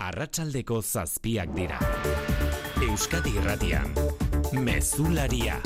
arratsaldeko zazpiak dira. Euskadi irratian, mezularia.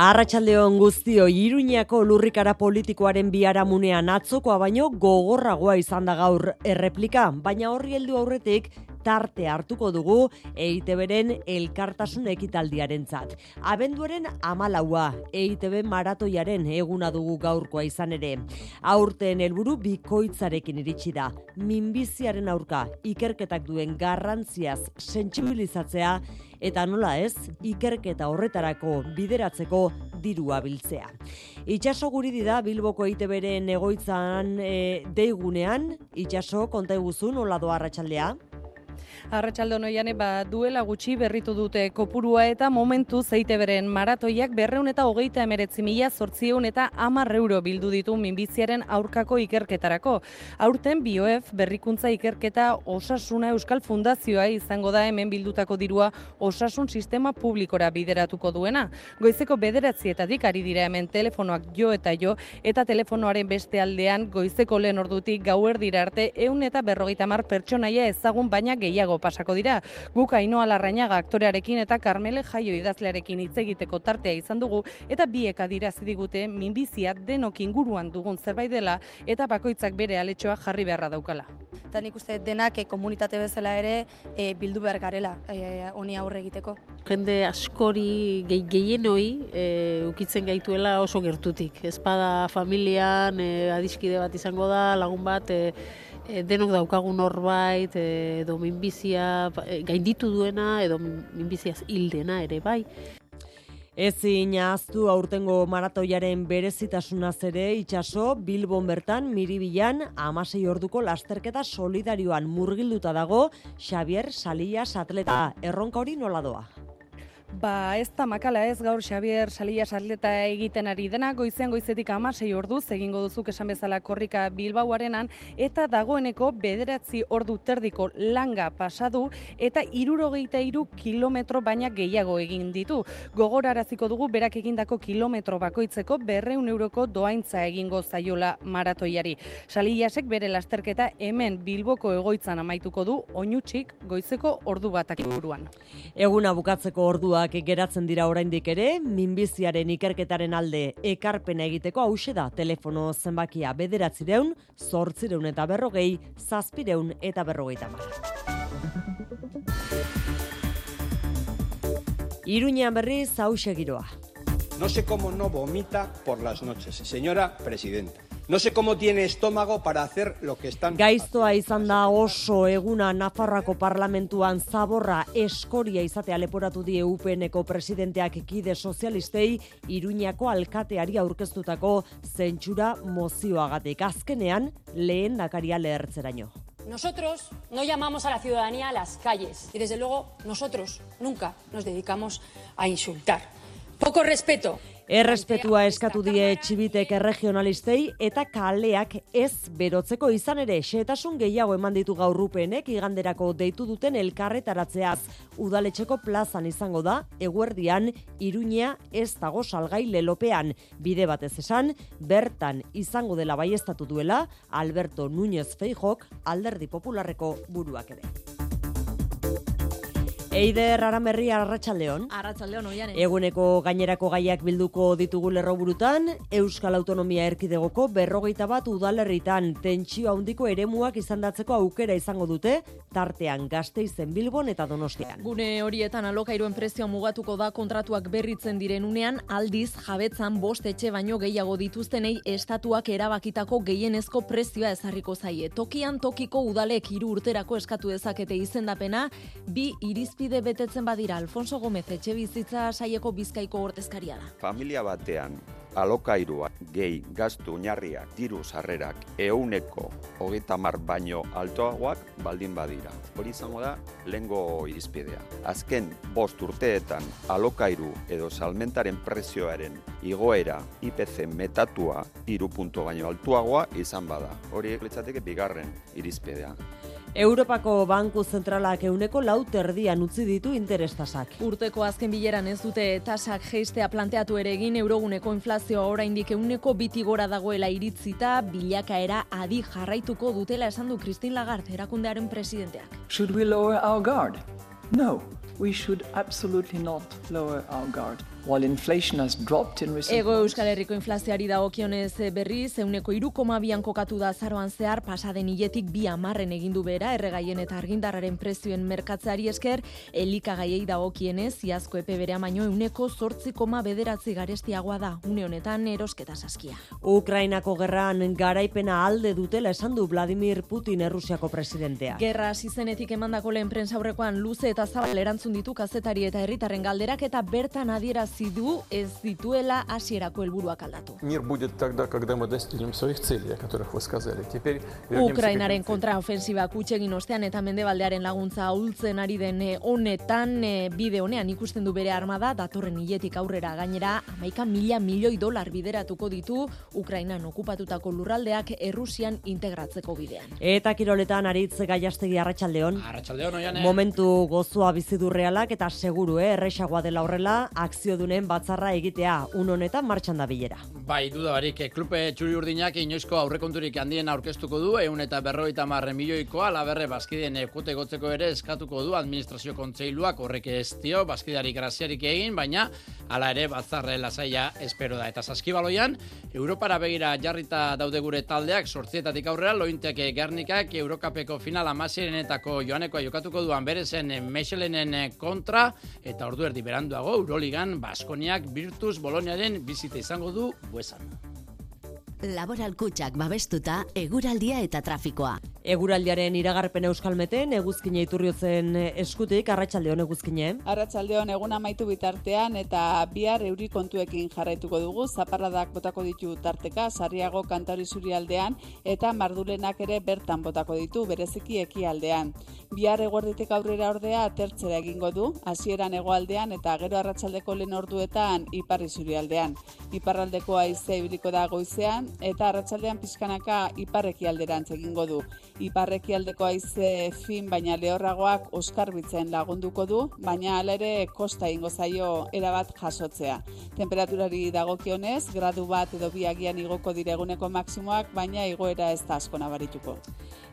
Arratxaldeon guztio, Iruñako lurrikara politikoaren biharamunean atzokoa baino gogorragoa izan da gaur erreplika, baina horri heldu aurretik tarte hartuko dugu EITBren elkartasun ekitaldiaren zat. Abenduaren amalaua, EITB maratoiaren eguna dugu gaurkoa izan ere. Aurten helburu bikoitzarekin iritsi da. Minbiziaren aurka, ikerketak duen garrantziaz sentsibilizatzea eta nola ez, ikerketa horretarako bideratzeko dirua biltzea. Itxaso guri da Bilboko EITBren egoitzan e, deigunean, itxaso konta eguzun, nola doa arratsaldea? Arratxaldo noiane ba duela gutxi berritu dute kopurua eta momentu zeite beren maratoiak berreun eta hogeita emeretzi mila sortzieun eta amar euro bildu ditu minbiziaren aurkako ikerketarako. Aurten BioF berrikuntza ikerketa osasuna Euskal Fundazioa izango da hemen bildutako dirua osasun sistema publikora bideratuko duena. Goizeko bederatzietatik ari dira hemen telefonoak jo eta jo eta telefonoaren beste aldean goizeko lehen ordutik gauer dira arte eun eta berrogeita mar pertsonaia ezagun baina gehiago pasako dira. Guk Ainoa Larrañaga aktorearekin eta Carmele Jaio idazlearekin hitz egiteko tartea izan dugu eta biek adirazi digute minbizia denok inguruan dugun zerbait dela eta bakoitzak bere aletxoa jarri beharra daukala. Eta nik uste denak e, komunitate bezala ere e, bildu behar garela e, honi aurre egiteko. Jende askori gehi, gehienoi e, ukitzen gaituela oso gertutik. Ezpada familian e, adiskide bat izango da, lagun bat, e, e, denok daukagun norbait edo minbizia e, gainditu duena edo minbiziaz hildena ere bai. Ezin ahaztu aurtengo maratoiaren berezitasunaz ere itxaso Bilbon bertan miribilan amasei orduko lasterketa solidarioan murgilduta dago Xavier Salias atleta erronka hori nola doa. Ba, ez da makala ez gaur Xavier Salias atleta egiten ari dena, goizean goizetik amasei orduz, egingo duzuk esan bezala korrika Bilbauarenan, eta dagoeneko bederatzi ordu terdiko langa pasadu, eta irurogeita iru kilometro baina gehiago egin ditu. Gogoraraziko dugu berak egindako kilometro bakoitzeko berreun euroko doaintza egingo zaiola maratoiari. Saliasek bere lasterketa hemen Bilboko egoitzan amaituko du, oinutxik goizeko ordu batak buruan. Eguna bukatzeko ordua Orduak geratzen dira oraindik ere, minbiziaren ikerketaren alde ekarpena egiteko hause da telefono zenbakia bederatzireun, zortzireun eta berrogei, zazpireun eta berrogei tamar. Iruñean berriz hause giroa. No sé cómo no vomita por las noches, señora presidenta. No sé cómo tiene estómago para hacer lo que están Gaiztoa izan da oso eguna Nafarroako parlamentuan zaborra eskoria izatea leporatu die UPNeko presidenteak kide sozialistei Iruñako alkateari aurkeztutako zentsura mozioagatik azkenean lehen dakaria lehertzeraino. Nosotros no llamamos a la ciudadanía a las calles y desde luego nosotros nunca nos dedicamos a insultar. Poco respeto Errespetua eskatu die txibitek erregionalistei eta kaleak ez berotzeko izan ere xetasun gehiago eman ditu gaurrupenek iganderako deitu duten elkarretaratzeaz. Udaletxeko plazan izango da, eguerdian, iruñea ez dago salgai lelopean. Bide batez esan, bertan izango dela baiestatu duela, Alberto Núñez Feijok alderdi popularreko buruak ere. Eider Aramerri Arratsaldeon. Arratsaldeon oian. Eguneko gainerako gaiak bilduko ditugu lerroburutan, Euskal Autonomia Erkidegoko berrogeita bat udalerritan tentsio handiko eremuak izandatzeko aukera izango dute, tartean Gasteizen Bilbon eta Donostian. Gune horietan alokairuen prezioa mugatuko da kontratuak berritzen diren unean, aldiz jabetzan bost etxe baino gehiago dituztenei estatuak erabakitako gehienezko prezioa ezarriko zaie. Tokian tokiko udalek hiru urterako eskatu dezakete izendapena, bi iriz irizpide betetzen badira Alfonso Gomez etxe bizitza saieko bizkaiko ordezkaria da. Familia batean alokairua gehi gaztu oinarriak diru sarrerak euneko hogeita mar baino altoagoak baldin badira. Hori izango da lengo irizpidea. Azken bost urteetan alokairu edo salmentaren prezioaren igoera IPC metatua iru punto baino altuagoa izan bada. Hori litzateke bigarren irizpidea. Europako Banku Zentralak euneko lau terdian utzi ditu interestasak. Urteko azken bileran ez dute tasak geistea planteatu ere egin euroguneko inflazioa oraindik euneko biti gora dagoela iritzita bilakaera adi jarraituko dutela esan du Christine Lagarde erakundearen presidenteak. Should we lower our guard? No, we should absolutely not lower our guard. While inflation has dropped in recent Ego Euskal Herriko inflazioari dagokionez eh, berriz, euneko iruko bian kokatu da zaroan zehar, pasaden hiletik bi amarren egindu bera, erregaien eta argindarraren prezioen merkatzeari esker, elikagaiei dagokienez, iazko epe berea baino euneko sortzi koma bederatzi garestiagoa da, une honetan erosketa saskia. Ukrainako gerran garaipena alde dutela esan du Vladimir Putin Errusiako presidentea. Gerra zizenetik emandako lehen prensaurrekoan luze eta zabal erantzun ditu kazetari eta herritarren galderak eta bertan adiera du ez dituela hasierako helburuak aldatu. Мир будет тогда, когда мы достигнем своих целей, о которых вы сказали. Теперь Ukrainaren kontraofensiba kutsegin ostean eta mendebaldearen laguntza ahultzen ari den eh, honetan eh, bide honean ikusten du bere armada datorren hiletik aurrera gainera amaika mila milioi dolar bideratuko ditu Ukrainan okupatutako lurraldeak Errusian integratzeko bidean. Eta kiroletan aritz gaiastegi arratsaldeon. Arratsaldeon oiane. Momentu gozoa bizi du realak eta seguru eh erresagoa dela horrela akzio dunen batzarra egitea un honetan martxan da bilera. Bai, duda barik, klupe txuri urdinak inoizko aurrekonturik handien aurkeztuko du, eun eta berroita marre milioikoa, laberre bazkideen ekute gotzeko ere eskatuko du administrazio kontseiluak horrek ez dio, bazkidarik graziarik egin, baina hala ere batzarre lasaia espero da. Eta saskibaloian, Europara begira jarrita daude gure taldeak, sortzietatik aurrera, lointek gernikak, Eurokapeko final amasirenetako joanekoa jokatuko duan berezen Mechelenen kontra, eta ordu erdi beranduago, Euroligan, Baskoniak Virtus Boloniaren bizita izango du buesan. Laboral kutsak babestuta, eguraldia eta trafikoa. Eguraldiaren iragarpen euskalmeten, eguzkine iturriotzen eskutik, arratsaldeon eguzkine. Arratsaldeon egun amaitu bitartean eta bihar euri kontuekin jarraituko dugu, zaparradak botako ditu tarteka, sarriago kantari aldean, eta mardulenak ere bertan botako ditu, bereziki ekialdean. Bihar eguerditek aurrera ordea atertzera egingo du, hasieran hegoaldean eta gero arratsaldeko lehen orduetan iparri aldean. Iparraldeko haize ibiliko da goizean, eta arratsaldean pizkanaka iparreki alderantz egingo du. Iparreki aldeko haize fin baina lehorragoak oskarbitzen lagunduko du, baina hala ere kosta ingo zaio erabat jasotzea. Temperaturari dagokionez, gradu bat edo biagian igoko direguneko maksimoak, baina igoera ez da asko nabarituko.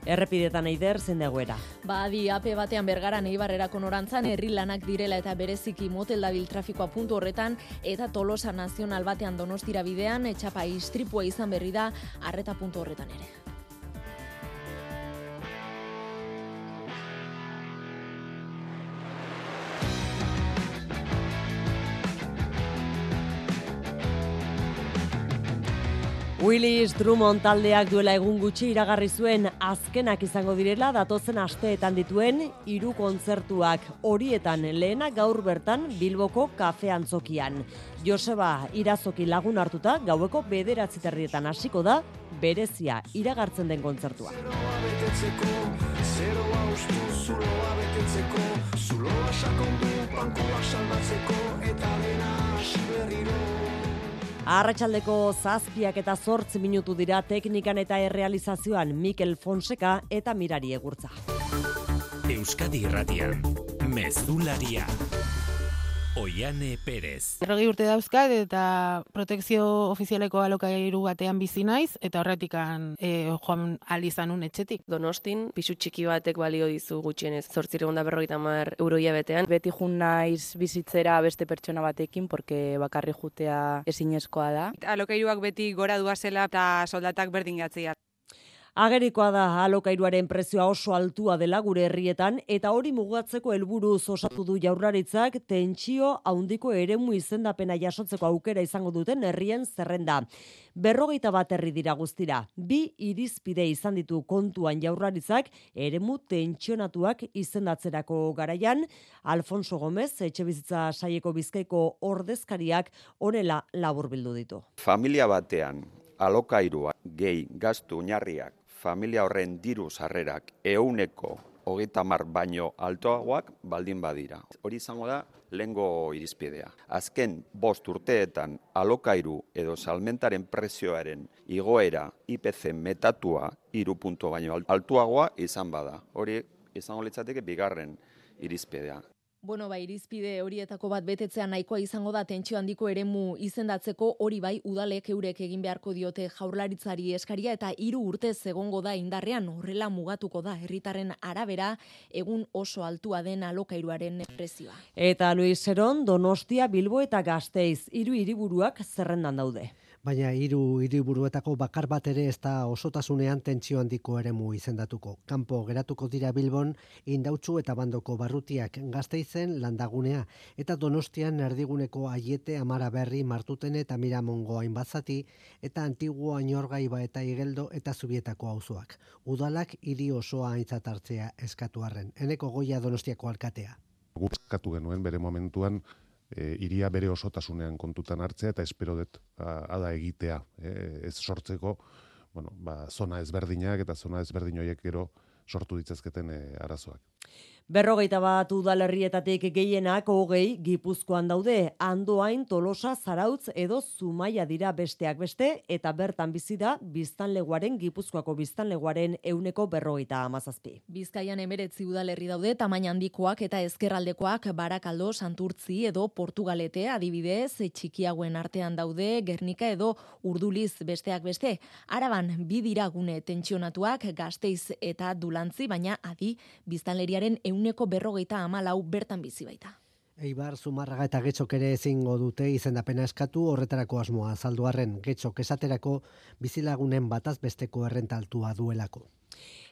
Errepidetan eider zen dagoera. Ba, adi, ape batean bergara neibarrerako norantzan, herri lanak direla eta bereziki motel dabil trafikoa puntu horretan, eta tolosa nazional batean donostira bidean, etxapa istripua izan berri da, arreta puntu horretan ere. Willis Drummond taldeak duela egun gutxi iragarri zuen azkenak izango direla datozen asteetan dituen hiru kontzertuak horietan lehena gaur bertan Bilboko kafe antzokian. Joseba irazoki lagun hartuta gaueko bederatzi terrietan hasiko da berezia iragartzen den kontzertua. Zuloa sakondu, pankoak salbatzeko, eta dena Arratxaldeko zazpiak eta zortzi minutu dira teknikan eta errealizazioan Mikel Fonseca eta Mirari Egurtza. Euskadi Irratian, Mezularia. Oiane Perez. Errogi urte dauzkat eta protekzio ofizialeko alokairu batean bizi naiz eta horretikan e, joan alizanun etxetik. Donostin, pisu txiki batek balio dizu gutxienez, zortziregun da berrogeita mar euroia betean. Beti jun naiz bizitzera beste pertsona batekin, porque bakarri jutea ezinezkoa da. Alokairuak beti gora duazela eta soldatak berdin gatzia. Agerikoa da alokairuaren prezioa oso altua dela gure herrietan eta hori mugatzeko helburu osatu du jaurlaritzak tentsio handiko eremu izendapena jasotzeko aukera izango duten herrien zerrenda. Berrogeita bat herri dira guztira. Bi irizpide izan ditu kontuan jaurlaritzak eremu tentsionatuak izendatzerako garaian Alfonso Gomez etxe bizitza saieko bizkaiko ordezkariak honela laburbildu ditu. Familia batean alokairua gehi gastu oinarriak familia horren diru sarrerak euneko hogeita mar baino altoagoak baldin badira. Hori izango da lengo irizpidea. Azken bost urteetan alokairu edo salmentaren prezioaren igoera IPC metatua iru puntu baino altuagoa izan bada. Hori izango litzateke bigarren irizpidea. Bueno, bai, irizpide horietako bat betetzea nahikoa izango da tentsio handiko eremu izendatzeko hori bai udalek eurek egin beharko diote jaurlaritzari eskaria eta hiru urtez egongo da indarrean horrela mugatuko da herritarren arabera egun oso altua den alokairuaren prezioa. Eta Luis Seron, Donostia, Bilbo eta Gasteiz hiru hiriburuak zerrendan daude baina hiru hiriburuetako bakar bat ere ez da osotasunean tentsio handiko eremu izendatuko. Kanpo geratuko dira Bilbon indautzu eta bandoko barrutiak gazteizen landagunea eta donostian erdiguneko aiete amara berri martuten eta miramongo hainbatzati eta antiguo ainorgaiba eta igeldo eta zubietako auzoak. Udalak hiri osoa aintzat hartzea eskatuarren. Eneko goia donostiako alkatea. Guzkatu genuen bere momentuan e, iria bere osotasunean kontutan hartzea eta espero dut ada egitea e, ez sortzeko bueno, ba, zona ezberdinak eta zona ezberdin horiek gero sortu ditzazketen e, arazoak. Berrogeita bat udalerrietatik gehienak hogei gipuzkoan daude, andoain tolosa zarautz edo zumaia dira besteak beste, eta bertan bizi da biztanleguaren gipuzkoako biztanleguaren euneko berrogeita amazazpi. Bizkaian emeretzi udalerri daude, tamaina handikoak eta ezkerraldekoak barakaldo santurtzi edo portugalete adibidez, txikiagoen artean daude, gernika edo urduliz besteak beste. Araban, bi diragune tentsionatuak gazteiz eta dulantzi, baina adi biztanleriaren eun euneko berrogeita amalau bertan bizi baita. Eibar, Zumarraga eta Getxok ere ezingo dute izendapena eskatu horretarako asmoa zalduarren Getxok esaterako bizilagunen bataz besteko errentaltua duelako.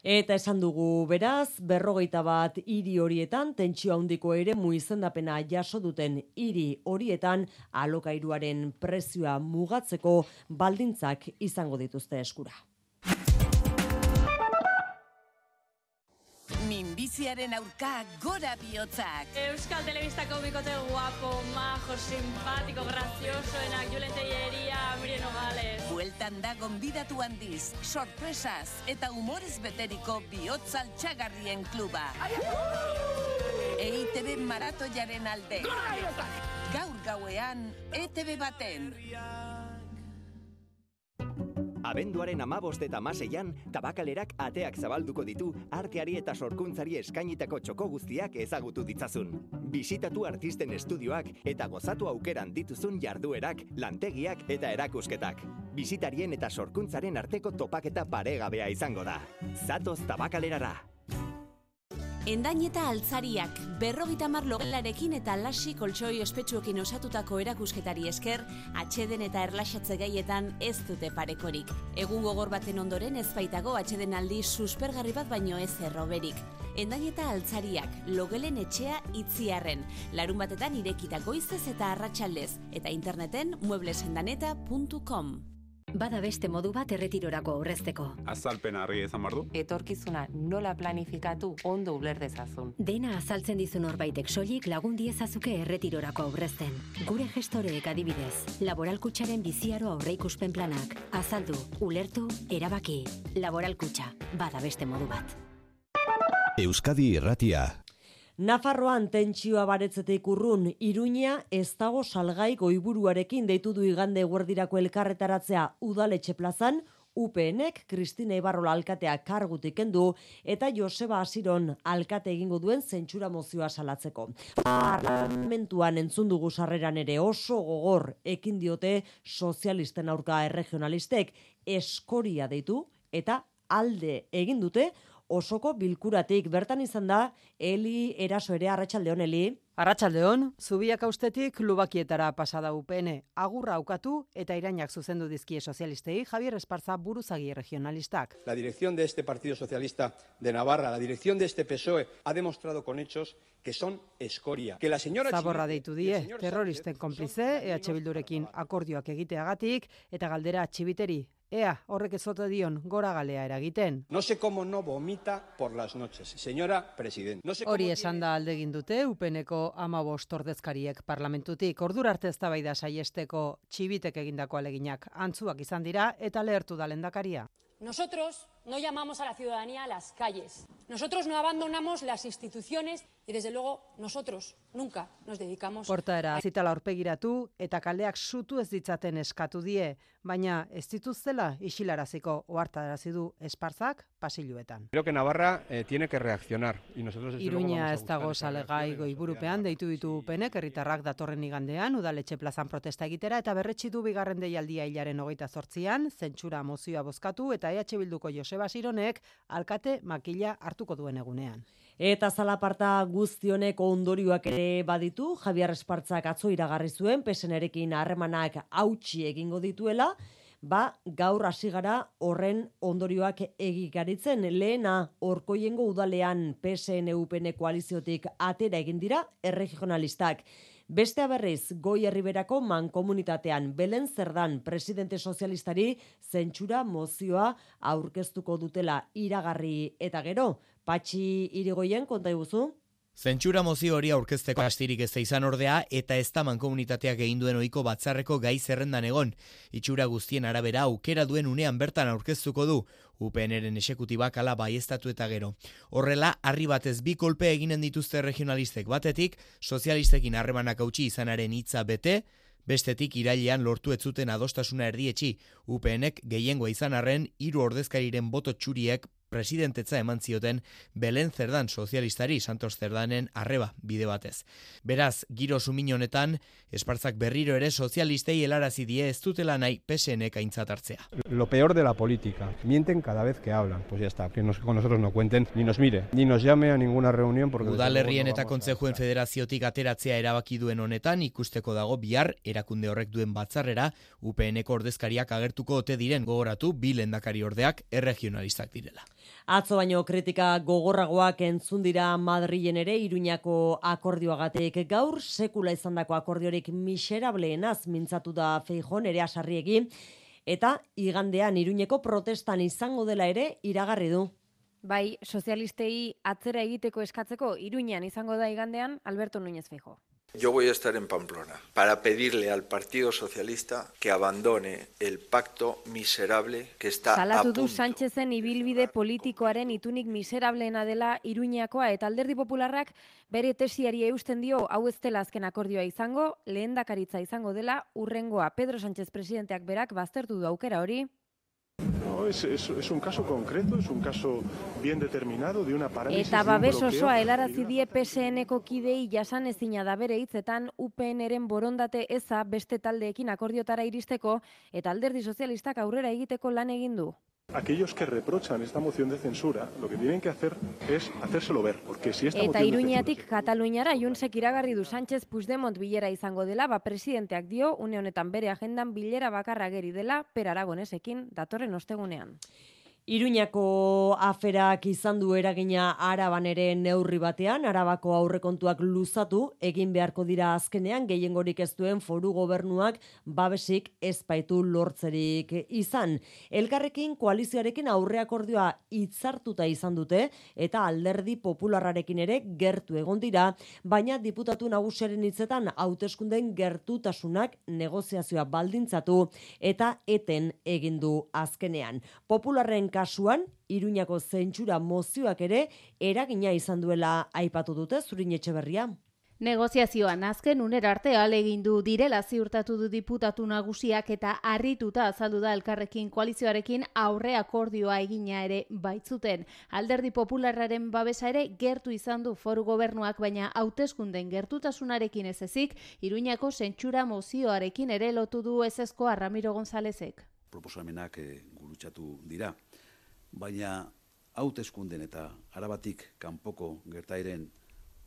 Eta esan dugu beraz, berrogeita bat hiri horietan, tentsio handiko ere mu izendapena jaso duten hiri horietan alokairuaren prezioa mugatzeko baldintzak izango dituzte eskura. Minbiziaren aurka gora bihotzak. Euskal Telebistako bikote guapo, majo, simpatiko, graziosoenak, Julen Teieria, Miriam Nogales. Bueltan da gonbidatu handiz, sorpresaz eta humorez beteriko bihotzal txagarrien kluba. EITB maratoiaren alde. Gaur gauean, ETV baten. Abenduaren amabost eta maseian, tabakalerak ateak zabalduko ditu arteari eta sorkuntzari eskainitako txoko guztiak ezagutu ditzazun. Bisitatu artisten estudioak eta gozatu aukeran dituzun jarduerak, lantegiak eta erakusketak. Bisitarien eta sorkuntzaren arteko topaketa paregabea izango da. Zatoz tabakalerara! Endain eta altzariak, berrogita mar logelarekin eta lasi koltsoi ospetsuekin osatutako erakusketari esker, atxeden eta erlaxatze gaietan ez dute parekorik. Egun gogor baten ondoren ez baitago atxeden aldi suspergarri bat baino ez erroberik. Endain eta altzariak, logelen etxea itziarren, larun batetan irekitako izez eta arratsaldez, eta interneten mueblesendaneta.com. Bada beste modu bat erretirorako aurrezteko. Azalpen harri ezan bardu? Etorkizuna nola planifikatu ondo uler dezazun. Dena azaltzen dizun horbaitek soilik lagun diezazuke erretirorako aurrezten. Gure gestoreek adibidez, laboralkutsaren biziaro aurreikuspen planak. Azaldu, ulertu, erabaki. Laboralkutsa, bada beste modu bat. Euskadi Erratia Nafarroan tentsioa baretzetik urrun, Iruña ez dago salgai goiburuarekin deitu du igande guardirako elkarretaratzea udaletxe plazan, UPNek Kristina Ibarrola alkatea kargutik kendu eta Joseba Asiron alkate egingo duen zentsura mozioa salatzeko. Parlamentuan entzun dugu sarreran ere oso gogor ekin diote sozialisten aurka erregionalistek eskoria deitu eta alde egin dute osoko bilkuratik. Bertan izan da Eli Eraso ere Arratsaldeon Eli. Arratsaldeon zubiak austetik lubakietara pasada UPN agurra aukatu eta irainak zuzendu dizkie sozialistei Javier Esparza buruzagi regionalistak. La dirección de este Partido Socialista de Navarra la dirección de este PSOE ha demostrado con hechos que son escoria. Que la señora Zaborra deitu die terroristen konplize EH Bildurekin akordioak egiteagatik eta galdera txibiteri Ea, horrek ezote dion, gora galea eragiten. No sé cómo no vomita por las noches, señora presidente. No sé Hori esan da aldegin dute, upeneko ama ordezkariek parlamentutik. Ordur arte ez da saiesteko txibitek egindako aleginak. Antzuak izan dira eta lehertu da lendakaria. Nosotros no llamamos a la ciudadanía a las calles. Nosotros no abandonamos las instituciones y desde luego nosotros nunca nos dedicamos Portaera zitala aurpegiratu eta kaldeak sutu ez ditzaten eskatu die, baina ez dituztela isilaraziko ohartarazi du esparzak pasiluetan. Creo que Navarra eh, tiene que reaccionar y nosotros desde Iruña a ez dago salegai goiburupean deitu ditu penek herritarrak datorren igandean udaletxe plazan protesta egitera eta berretsi du bigarren deialdia hilaren hogeita zortzian, zentsura mozioa bozkatu eta EH Bilduko Joseba Sironek alkate makila hartuko duen egunean. Eta zalaparta guztionek ondorioak ere baditu, Javier Espartzak atzo iragarri zuen, pesenerekin harremanak hautsi egingo dituela, ba, gaur hasi gara horren ondorioak egikaritzen. Lehena, orkoiengo udalean PSN UPN koaliziotik atera egin dira, erregionalistak. Bestea berriz, goi herriberako mankomunitatean Belen Zerdan presidente sozialistari zentsura mozioa aurkeztuko dutela iragarri eta gero. Patxi irigoien konta iguzu? Zentsura mozio hori aurkezteko astirik ez da izan ordea eta ez da mankomunitateak egin duen ohiko batzarreko gai zerrendan egon. Itxura guztien arabera aukera duen unean bertan aurkeztuko du, UPNren esekutibak ala baiestatu eta gero. Horrela, harri batez bi kolpe eginen dituzte regionalistek batetik, sozialistekin harremanak hautsi izanaren hitza bete, Bestetik irailean lortu ez zuten adostasuna erdietxi, UPNek gehiengoa izan arren hiru ordezkariren boto txuriek presidentetza eman zioten Belen Zerdan sozialistari Santos Zerdanen arreba bide batez. Beraz, giro sumin honetan, espartzak berriro ere sozialistei helarazi die ez dutela nahi PSNek aintzat hartzea. Lo peor de la política. Mienten cada vez que hablan. Pues ya está. Que nos, con nosotros no cuenten, ni nos mire, ni nos llame a ninguna reunión. Porque Udalerrien eta kontzejuen federaziotik ateratzea erabaki duen honetan ikusteko dago bihar erakunde horrek duen batzarrera UPNeko ordezkariak agertuko ote diren gogoratu bi lehendakari ordeak erregionalistak direla. Atzo baino kritika gogorragoak entzun dira Madrilen ere Iruñako akordioagatik gaur sekula izandako akordiorik miserableenaz mintzatu da Feijon ere asarriegi eta igandean Iruñeko protestan izango dela ere iragarri du. Bai, sozialistei atzera egiteko eskatzeko Iruñan izango da igandean Alberto Núñez Feijo. Yo voy a estar en Pamplona para pedirle al Partido Socialista que abandone el pacto miserable que está a Salatu du punto. Sánchezen ibilbide politikoaren itunik miserableena dela Iruñakoa eta Alderdi Popularrak bere tesiari eusten dio hau ez dela azken akordioa izango, lehendakaritza izango dela urrengoa Pedro Sánchez presidenteak berak baztertu du aukera hori. No, es, es- es un caso concreto, es un caso bien determinado de una parálisis. Eta babes osoa helarazi die PSNeko kidei jasan ezina da bere hitzetan UPNren borondate eza beste taldeekin akordiotara iristeko eta alderdi sozialistak aurrera egiteko lan egin du. Aquellos que reprochan esta moción de censura, lo que tienen que hacer es hacérselo ver, porque si esta Eta Iruñatik Kataluniara Junsek iragarri du Sánchez Puigdemont bilera izango dela, ba presidenteak dio une honetan bere agendan bilera bakarra geri dela Per Aragonesekin datorren ostegunean. Iruñako aferak izan du eragina araban ere neurri batean, arabako aurrekontuak luzatu, egin beharko dira azkenean, gehiengorik ez duen foru gobernuak babesik ezpaitu lortzerik izan. Elkarrekin koalizioarekin aurreakordioa hitzartuta izan dute, eta alderdi popularrarekin ere gertu egon dira, baina diputatu nagusiaren hitzetan hauteskunden gertutasunak negoziazioa baldintzatu eta eten egin du azkenean. Popularren kasuan, Iruñako zentsura mozioak ere eragina izan duela aipatu dute zurin etxeberria. Negoziazioan azken unera arte egin du direla ziurtatu du diputatu nagusiak eta harrituta azaldu da elkarrekin koalizioarekin aurre akordioa egina ere baitzuten. Alderdi popularraren babesa ere gertu izan du foru gobernuak baina hauteskunden gertutasunarekin ez ezik, Iruñako zentsura mozioarekin ere lotu du ezeskoa Ramiro Gonzálezek. proposamenak e, gurutzatu dira. Baina hauteskunden eta arabatik kanpoko gertairen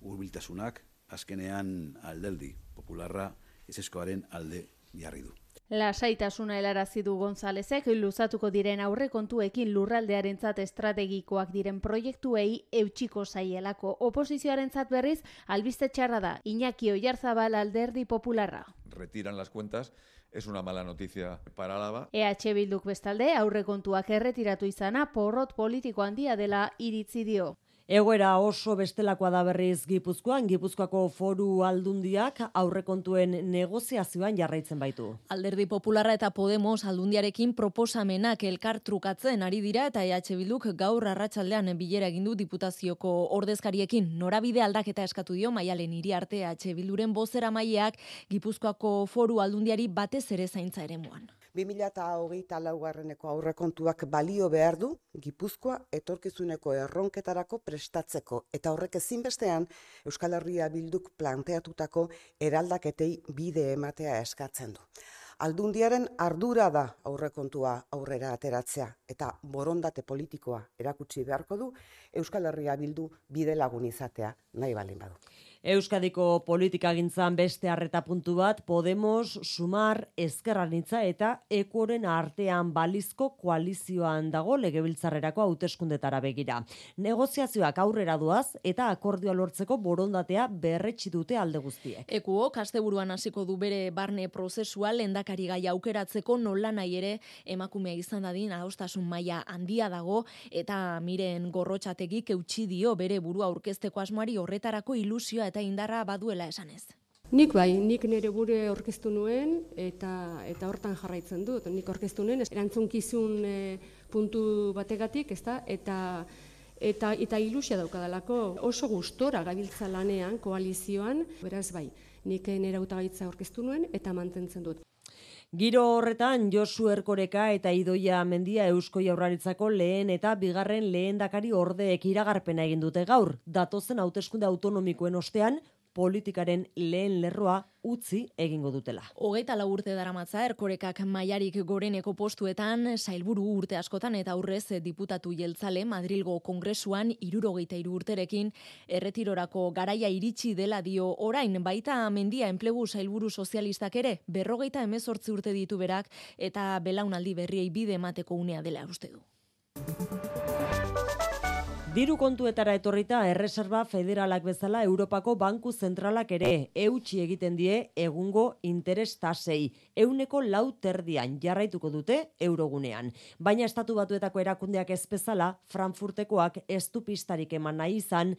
hurbiltasunak azkenean aldeldi popularra ezeskoaren alde jarri du. Lasaitasuna helarazi du Gonzalezek luzatuko diren aurrekontuekin lurraldearentzat estrategikoak diren proiektuei eutxiko zaielako oposizioarentzat berriz albiste txarra da Iñaki Oiarzabal alderdi popularra. retiran las cuentas es una mala noticia para Álava. EH Bilduk bestalde aurrekontuak erretiratu izana porrot politiko handia dela iritzi dio. Egoera oso bestelakoa da berriz Gipuzkoan, Gipuzkoako foru aldundiak aurrekontuen negoziazioan jarraitzen baitu. Alderdi Popularra eta Podemos aldundiarekin proposamenak elkar trukatzen ari dira eta EH Bilduk gaur arratsaldean bilera egin du diputazioko ordezkariekin norabide aldaketa eskatu dio Maialen Iriarte EH Bilduren bozera maileak Gipuzkoako foru aldundiari batez ere zaintza eremuan. 2008 laugarreneko aurrekontuak balio behar du Gipuzkoa etorkizuneko erronketarako prestatzeko eta horrek ezinbestean Euskal Herria bilduk planteatutako eraldaketei bide ematea eskatzen du. Aldundiaren ardura da aurrekontua aurrera ateratzea eta borondate politikoa erakutsi beharko du Euskal Herria bildu bide lagun izatea nahi balin badu. Euskadiko politika gintzan beste harreta puntu bat, Podemos, Sumar, Ezkerranitza eta Ekoren artean balizko koalizioan dago legebiltzarrerako hauteskundetara begira. Negoziazioak aurrera duaz eta akordioa lortzeko borondatea berretsi dute alde guztiek. Ekuo, kasteburuan hasiko du bere barne prozesua lendakari gai aukeratzeko nola nahi ere emakumea izan dadin adostasun maila handia dago eta miren gorrotxategik eutxi dio bere burua aurkezteko asmoari horretarako ilusioa eta indarra baduela esanez. Nik bai, nik nire gure orkestu nuen eta eta hortan jarraitzen dut. Nik orkestu nuen erantzunkizun e, puntu bategatik, ezta? Eta eta eta ilusia daukadalako oso gustora gabiltza lanean koalizioan, beraz bai. Nik nire hautagaitza orkestu nuen eta mantentzen dut. Giro horretan Josu Erkoreka eta Idoia Mendia Eusko Jaurlaritzako lehen eta bigarren lehendakari ordeek iragarpena egin dute gaur. Datozen hauteskunde autonomikoen ostean politikaren lehen lerroa utzi egingo dutela. Hogeita lau urte daramatza erkorekak maiarik goreneko postuetan, sailburu urte askotan eta aurrez diputatu jeltzale Madrilgo kongresuan irurogeita iru urterekin erretirorako garaia iritsi dela dio orain baita mendia enplegu sailburu sozialistak ere berrogeita emezortzi urte ditu berak eta belaunaldi berriei bide emateko unea dela uste du. Diru kontuetara etorrita erreserba federalak bezala Europako Banku Zentralak ere eutxi egiten die egungo interes tasei. Euneko lau terdian jarraituko dute eurogunean. Baina estatu batuetako erakundeak ez bezala, Frankfurtekoak ez du pistarik eman nahi izan,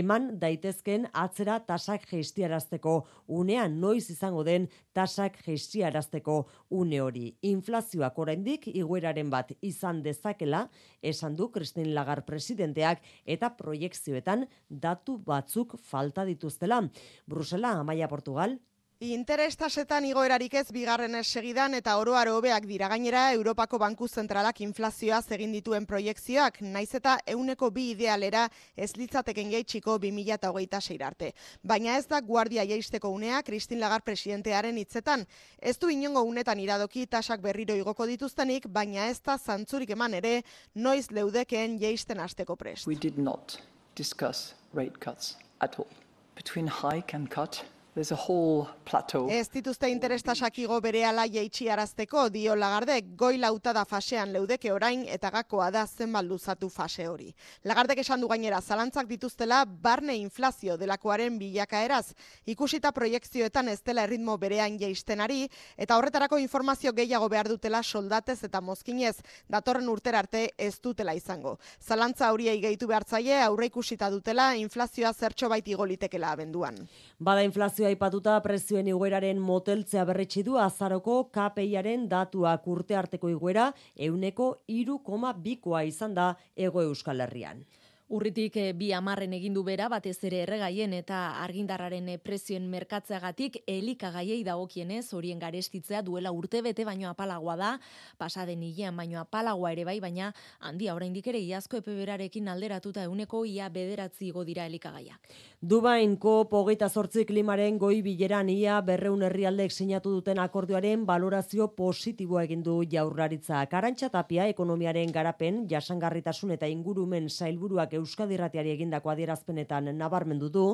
eman daitezken atzera tasak geistiarazteko unean, noiz izango den tasak geistiarazteko une hori. Inflazioak oraindik igueraren bat izan dezakela, esan du Christine Lagarde presidenteak eta proiektzioetan datu batzuk falta dituztela. Brusela, Amaia Portugal, Interestasetan igoerarik ez bigarren ez segidan eta oroaro hobeak dira gainera Europako Banku Zentralak inflazioa egin dituen proiektzioak, naiz eta euneko bi idealera ez litzateken geitxiko 2008 arte. Baina ez da guardia jaisteko unea Kristin Lagar presidentearen hitzetan. Ez du inongo unetan iradoki tasak berriro igoko dituztenik, baina ez da zantzurik eman ere noiz leudekeen jaisten asteko prest. We did not discuss rate cuts at all. Between hike and cut, there's a whole plateau. Ez dituzte interestasak igo bere ala jeitsi arazteko, dio lagardek, goi lauta da fasean leudeke orain eta gakoa da zenbal luzatu fase hori. Lagardek esan du gainera, zalantzak dituztela barne inflazio delakoaren bilakaeraz, ikusita proiektzioetan ez dela erritmo berean jeistenari, eta horretarako informazio gehiago behar dutela soldatez eta mozkinez, datorren urter arte ez dutela izango. Zalantza horiei gehitu behartzaile, aurre ikusita dutela, inflazioa zertxo baiti golitekela abenduan. Bada inflazioa aipatuta prezioen igoeraren moteltzea berretsi du azaroko KPIaren datuak urte arteko iguera euneko iru koma bikoa izan da ego euskal herrian. Urritik e, bi amarren egindu bera, batez ere erregaien eta argindarraren e, prezioen merkatzeagatik elikagaiei dagokienez horien garestitzea duela urte bete baino apalagoa da, pasaden hilean baino apalagoa ere bai, baina handia oraindik ere iazko epeberarekin alderatuta euneko ia bederatzi dira elikagaiak. Dubainko pogeita sortzi klimaren goi bileran ia berreun herrialdeek sinatu duten akordioaren valorazio positiboa egin du jaurlaritza. Karantxa tapia ekonomiaren garapen, jasangarritasun eta ingurumen sailburuak Euskadi Irratiari egindako adierazpenetan nabarmendu du,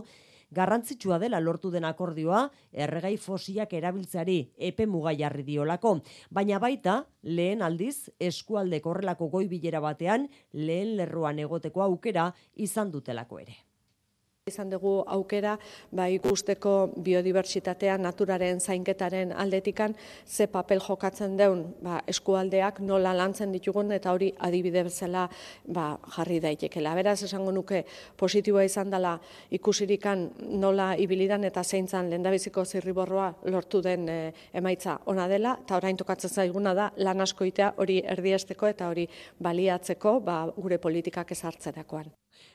garrantzitsua dela lortu den akordioa erregai fosiak erabiltzeari epe muga jarri diolako, baina baita lehen aldiz eskualde korrelako goi bilera batean lehen lerroan egoteko aukera izan dutelako ere. Izan dugu aukera ba, ikusteko biodibertsitatea naturaren zainketaren aldetikan ze papel jokatzen deun ba, eskualdeak nola lantzen ditugun eta hori adibide bezala ba, jarri daitekela. Beraz esango nuke positiboa izan dela ikusirikan nola ibilidan eta zeintzan lehendabiziko zirriborroa lortu den e, emaitza ona dela eta orain tokatzen zaiguna da lan askoitea hori erdiesteko eta hori baliatzeko ba, gure politikak ezartzerakoan.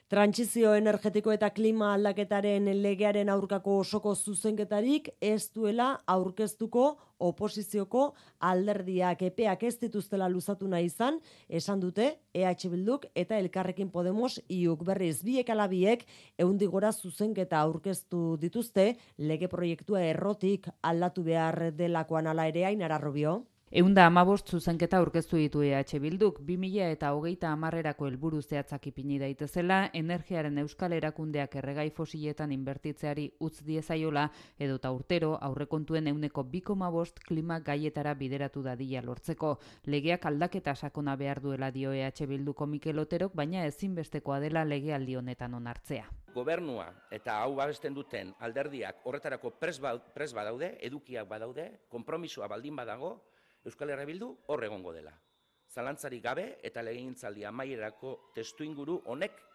Trantsizio energetiko eta klima aldaketaren legearen aurkako osoko zuzenketarik ez duela aurkeztuko oposizioko alderdiak. Epeak ez dituztela luzatu nahi izan, esan dute EH Bilduk eta Elkarrekin Podemos iuk berriz biek alabiek eundigora zuzenketa aurkeztu dituzte lege proiektua errotik aldatu behar delakoan. Ala ere ainararrobio. Eunda amabost zuzenketa aurkeztu ditu EH Bilduk, 2000 eta hogeita amarrerako helburu zehatzak ipini daitezela, energiaren euskal erakundeak erregai fosiletan inbertitzeari utz diezaiola, edo ta urtero aurrekontuen euneko biko mabost klima gaietara bideratu dadila lortzeko. Legeak aldaketa sakona behar duela dio EH Bilduko Mikel Oterok, baina ezinbestekoa dela legealdi honetan onartzea. Gobernua eta hau babesten duten alderdiak horretarako pres, ba, pres badaude, edukiak badaude, konpromisoa baldin badago, Euskal Herria Bildu hor egongo dela. Zalantzari gabe eta legegintzaldi amaierako testu inguru honek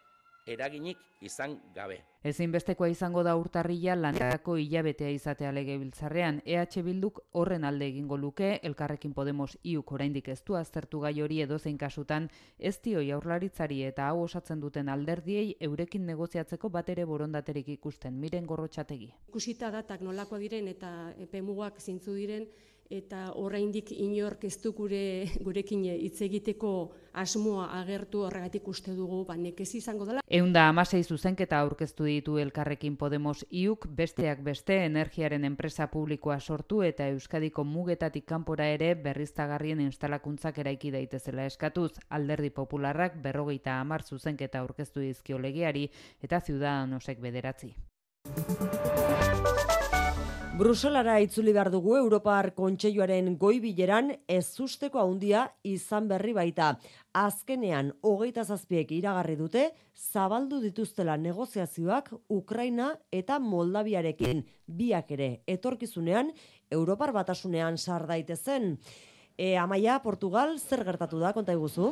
eraginik izan gabe. Ezinbestekoa izango da urtarrila lanetako hilabetea izatea legebiltzarrean. EH Bilduk horren alde egingo luke, elkarrekin Podemos iuk oraindik ez du aztertu gai hori edozein kasutan, ez dio jaurlaritzari eta hau osatzen duten alderdiei eurekin negoziatzeko batere borondaterik ikusten, miren gorrotxategi. Kusita datak nolako diren eta epemugak zintzu diren, eta oraindik inork ez du gure gurekin hitz egiteko asmoa agertu horregatik uste dugu ba nekez izango dela. Eunda amasei zuzenketa aurkeztu ditu elkarrekin Podemos iuk besteak beste energiaren enpresa publikoa sortu eta Euskadiko mugetatik kanpora ere berriztagarrien instalakuntzak eraiki daitezela eskatuz alderdi popularrak berrogeita amar zuzenketa aurkeztu dizkio legeari eta ziudadanosek bederatzi. Bruselara itzuli behar dugu Europar Kontseiluaren goi bileran ez usteko handia izan berri baita. Azkenean, hogeita zazpiek iragarri dute, zabaldu dituztela negoziazioak Ukraina eta Moldabiarekin biak ere etorkizunean Europar batasunean sar daitezen. E, amaia, Portugal, zer gertatu da, konta iguzu?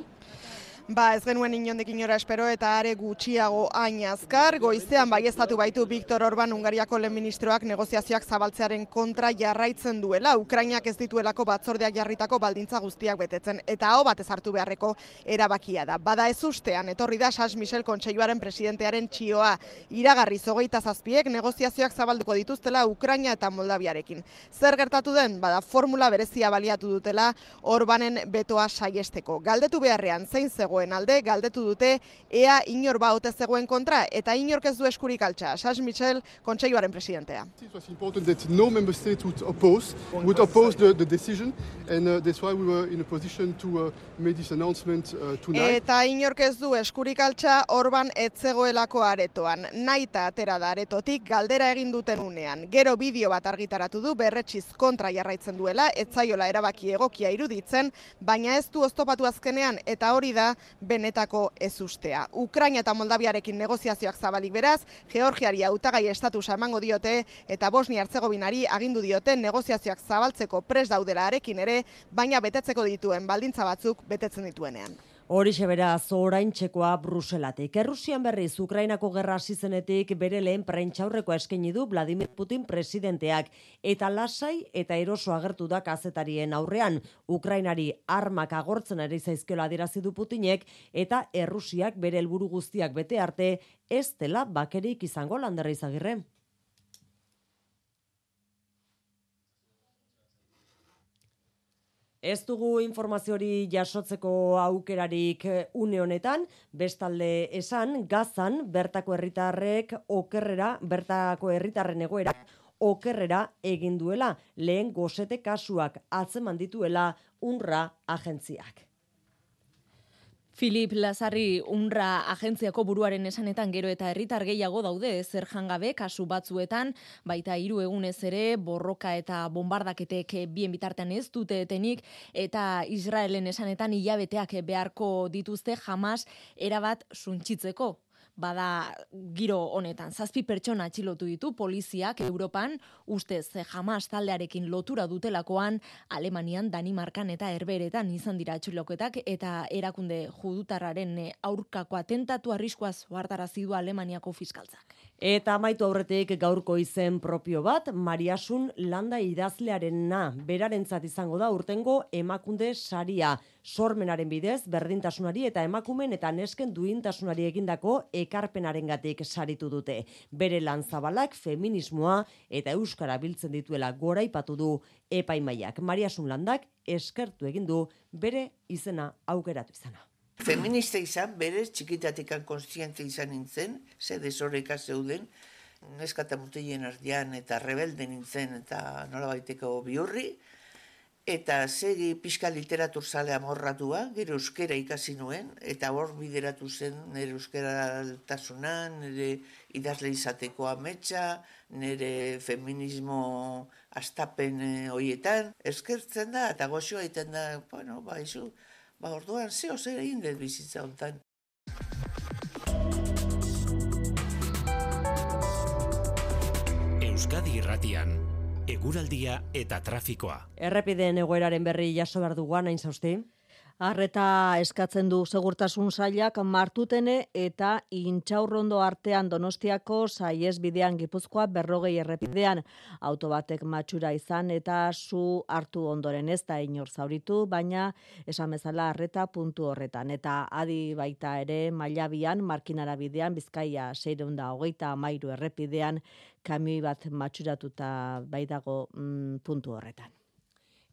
Ba, ez genuen inondek inora espero eta are gutxiago hain azkar. Goizean bai baitu Viktor Orban Ungariako lehen ministroak negoziazioak zabaltzearen kontra jarraitzen duela. Ukrainiak ez dituelako batzordeak jarritako baldintza guztiak betetzen. Eta hau bat ezartu beharreko erabakia da. Bada ez ustean, etorri da Sas Michel Kontseiluaren presidentearen txioa. Iragarri zogeita zazpiek negoziazioak zabalduko dituztela Ukraina eta Moldabiarekin. Zer gertatu den? Bada formula berezia baliatu dutela Orbanen betoa saiesteko. Galdetu beharrean, zein zego zegoen alde, galdetu dute ea inor ba ote zegoen kontra eta inork ez du eskurik altxa. Sas Michel, kontseiluaren presidentea. It was important that no member state would oppose, would oppose the, the decision and uh, that's why we were in a position to uh, make this announcement uh, tonight. Eta inork ez du eskurik altxa orban etzegoelako aretoan. Naita atera da aretotik galdera egin duten unean. Gero bideo bat argitaratu du berretxiz kontra jarraitzen duela, etzaiola erabaki egokia iruditzen, baina ez du oztopatu azkenean eta hori da benetako ez ustea. Ukraina eta Moldaviarekin negoziazioak zabalik beraz, Georgiari hautagai estatusa emango diote eta Bosnia Herzegovinari agindu diote negoziazioak zabaltzeko pres daudela arekin ere, baina betetzeko dituen baldintza batzuk betetzen dituenean. Horixe beraz orain txekoa Bruselatik. Errusian berriz Ukrainako gerra zizenetik bere lehen prentxaurreko eskaini du Vladimir Putin presidenteak. Eta lasai eta eroso agertu da kazetarien aurrean. Ukrainari armak agortzen ari zaizkela adirazi du Putinek eta Errusiak bere helburu guztiak bete arte ez dela bakerik izango landerra izagirre. Ez dugu informazio hori jasotzeko aukerarik eh, une honetan, bestalde esan, gazan, bertako herritarrek okerrera, bertako herritarren egoera, okerrera egin duela, lehen gozete kasuak atzeman dituela unra agentziak. Filip Lazarri unra agentziako buruaren esanetan gero eta herritar gehiago daude zer jangabe kasu batzuetan, baita hiru egunez ere borroka eta bombardaketek bien bitartean ez dute etenik eta Israelen esanetan hilabeteak beharko dituzte jamas erabat suntxitzeko bada giro honetan. Zazpi pertsona atxilotu ditu poliziak Europan, ustez jamas taldearekin lotura dutelakoan, Alemanian, Danimarkan eta Herberetan izan dira atxiloketak eta erakunde judutarraren aurkako atentatu arriskoaz oartarazi du Alemaniako fiskaltzak. Eta amaitu aurretik gaurko izen propio bat, Mariasun landa idazlearen na, berarentzat izango da urtengo emakunde saria sormenaren bidez, berdintasunari eta emakumen eta nesken duintasunari egindako ekarpenaren gatik saritu dute. Bere lan zabalak, feminismoa eta euskara biltzen dituela goraipatu du epaimaiak. Maria Sunlandak eskertu egin du bere izena aukeratu izana. Feminista izan, berez, txikitatikan konstiente izan nintzen, ze desoreka zeuden, neskata mutilen ardian eta rebelde nintzen eta nola baiteko biurri, eta segi pixka literatur zale amorratua, gero euskera ikasi nuen, eta hor bideratu zen nire euskera altasuna, nire idazle izateko ametsa, nire feminismo astapen eh, hoietan, eskertzen da, eta goxoa egiten da, bueno, ba, izu, ba, orduan, zeo zer egin dut bizitza hontan. Euskadi irratian eguraldia eta trafikoa. Errepideen egoeraren berri jaso behar duguan, hain zauzti? Arreta eskatzen du segurtasun sailak martutene eta intxaurrondo artean donostiako saiez bidean gipuzkoa berrogei errepidean autobatek matxura izan eta zu hartu ondoren ez da inor zauritu, baina esan bezala arreta puntu horretan. Eta adi baita ere mailabian markinara bidean bizkaia seireunda hogeita amairu errepidean kamioi bat matxuratuta baitago mm, puntu horretan.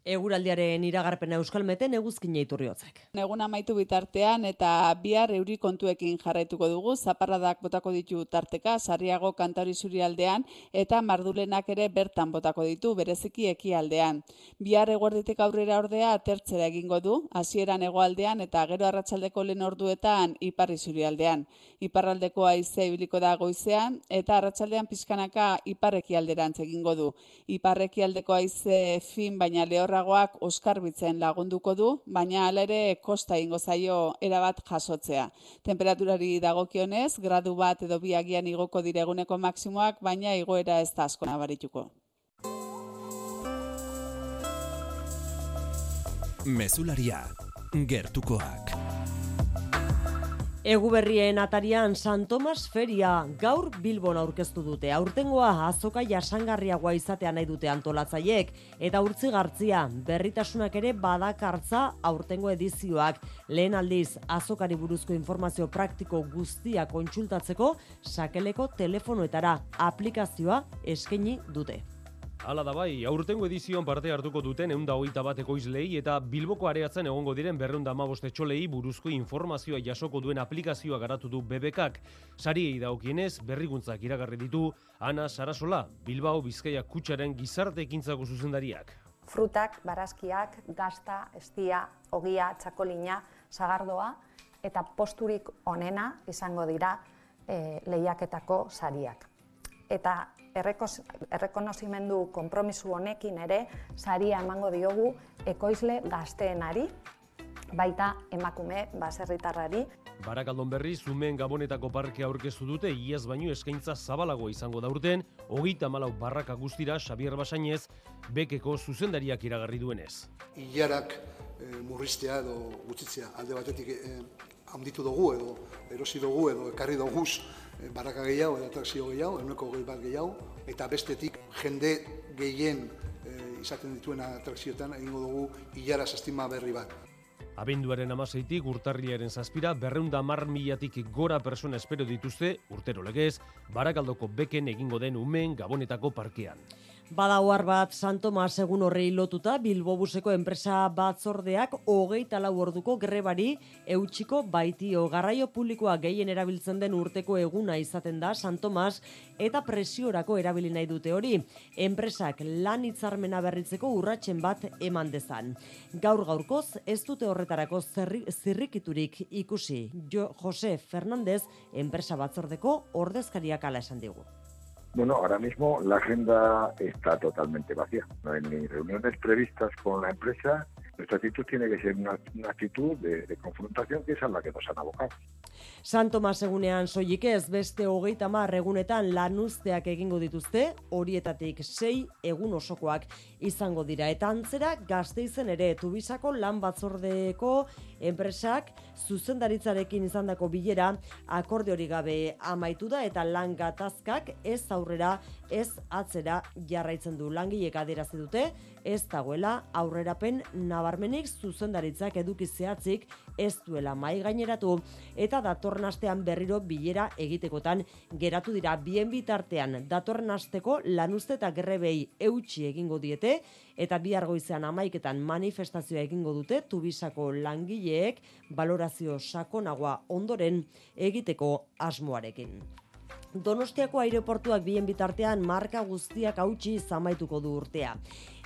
Eguraldiaren iragarpena euskalmeten eguzkin iturriotzek. Egun amaitu bitartean eta bihar euri kontuekin jarraituko dugu, zaparradak botako ditu tarteka, sarriago kantari zuri aldean, eta mardulenak ere bertan botako ditu, bereziki eki aldean. Bihar eguerditek aurrera ordea atertzera egingo du, hasieran egoaldean eta gero arratsaldeko lehen orduetan iparri zuri aldean. Iparraldeko aize ibiliko da goizean, eta arratsaldean pizkanaka iparreki alderantz egingo du. Iparreki aldeko aize fin baina lehor lehorragoak oskarbitzen lagunduko du, baina hala ere kosta ingo zaio erabat jasotzea. Temperaturari dagokionez, gradu bat edo biagian igoko direguneko maksimoak, baina igoera ez da asko nabarituko. Mesularia, gertukoak. Egu berrien atarian San Tomas Feria gaur Bilbon aurkeztu dute. Aurtengoa azoka jasangarriagoa izatea nahi dute antolatzaiek eta urtzi gartzia berritasunak ere badakartza aurtengo edizioak. Lehen aldiz azokari buruzko informazio praktiko guztia kontsultatzeko sakeleko telefonoetara aplikazioa eskaini dute. Hala da bai, aurtengo edizioan parte hartuko duten eunda hogeita bat ekoizlei eta Bilboko areatzen egongo diren berreunda amaboste txolei buruzko informazioa jasoko duen aplikazioa garatu du bebekak. Sariei daokienez, berriguntzak iragarri ditu Ana Sarasola, Bilbao Bizkaia kutsaren gizarte ekintzako zuzendariak. Frutak, barazkiak, gazta, estia, ogia, txakolina, sagardoa eta posturik onena izango dira e, lehiaketako sariak. Eta errekonozimendu konpromisu honekin ere saria emango diogu ekoizle gazteenari, baita emakume baserritarrari. Barakaldon berri, zumen gabonetako parkea aurkeztu dute, iaz baino eskaintza zabalago izango daurten, hogeita malau barraka guztira Xabier Basainez, bekeko zuzendariak iragarri duenez. Iarak e, murriztea edo gutxitzea, alde batetik e, handitu dugu edo erosi dugu edo ekarri dugu Baraka gehiago eta atrakzio gehiago, eguneko gehi bat gehiago, eta bestetik jende gehien e, izaten dituen atrakzioetan egingo dugu hilara estima berri bat. Abenduaren amaseitik urtarriaren zazpira, berreunda mar milatik gora persona espero dituzte, urtero legez, barakaldoko beken egingo den umen gabonetako parkean. Badauar bat Santomas egun horrei lotuta Bilbobuseko enpresa batzordeak hogeita lau orduko grebari eutxiko baitio garraio publikoa gehien erabiltzen den urteko eguna izaten da Santomas eta presiorako erabili nahi dute hori. Enpresak lan hitzarmena berritzeko urratsen bat eman dezan. Gaur gaurkoz ez dute horretarako zirrikiturik ikusi. Jo Jose Fernandez enpresa batzordeko ordezkariak ala esan digu. Bueno, ahora mismo la agenda está totalmente vacía. No hay ni reuniones previstas con la empresa. Nuestra actitud tiene que ser una, actitud de, de confrontación que es a la que nos han abocado. San Tomas egunean soilik ez beste hogeita mar egunetan lanuzteak egingo dituzte, horietatik sei egun osokoak izango dira. Eta antzera gazteizen ere tubisako lan batzordeko enpresak zuzendaritzarekin izandako bilera akorde hori gabe amaitu da eta lan gatazkak ez aurrera ez atzera jarraitzen du langilek adierazi dute ez dagoela aurrerapen nabarmenik zuzendaritzak eduki zehatzik ez duela mai gaineratu eta datorren astean berriro bilera egitekotan geratu dira bien bitartean datorren asteko lanuzte eta grebei eutxi egingo diete eta bihar goizean amaiketan manifestazioa egingo dute tubisako langileek balorazio sakonagoa ondoren egiteko asmoarekin. Donostiako aireportuak bien bitartean marka guztiak hautsi zamaituko du urtea.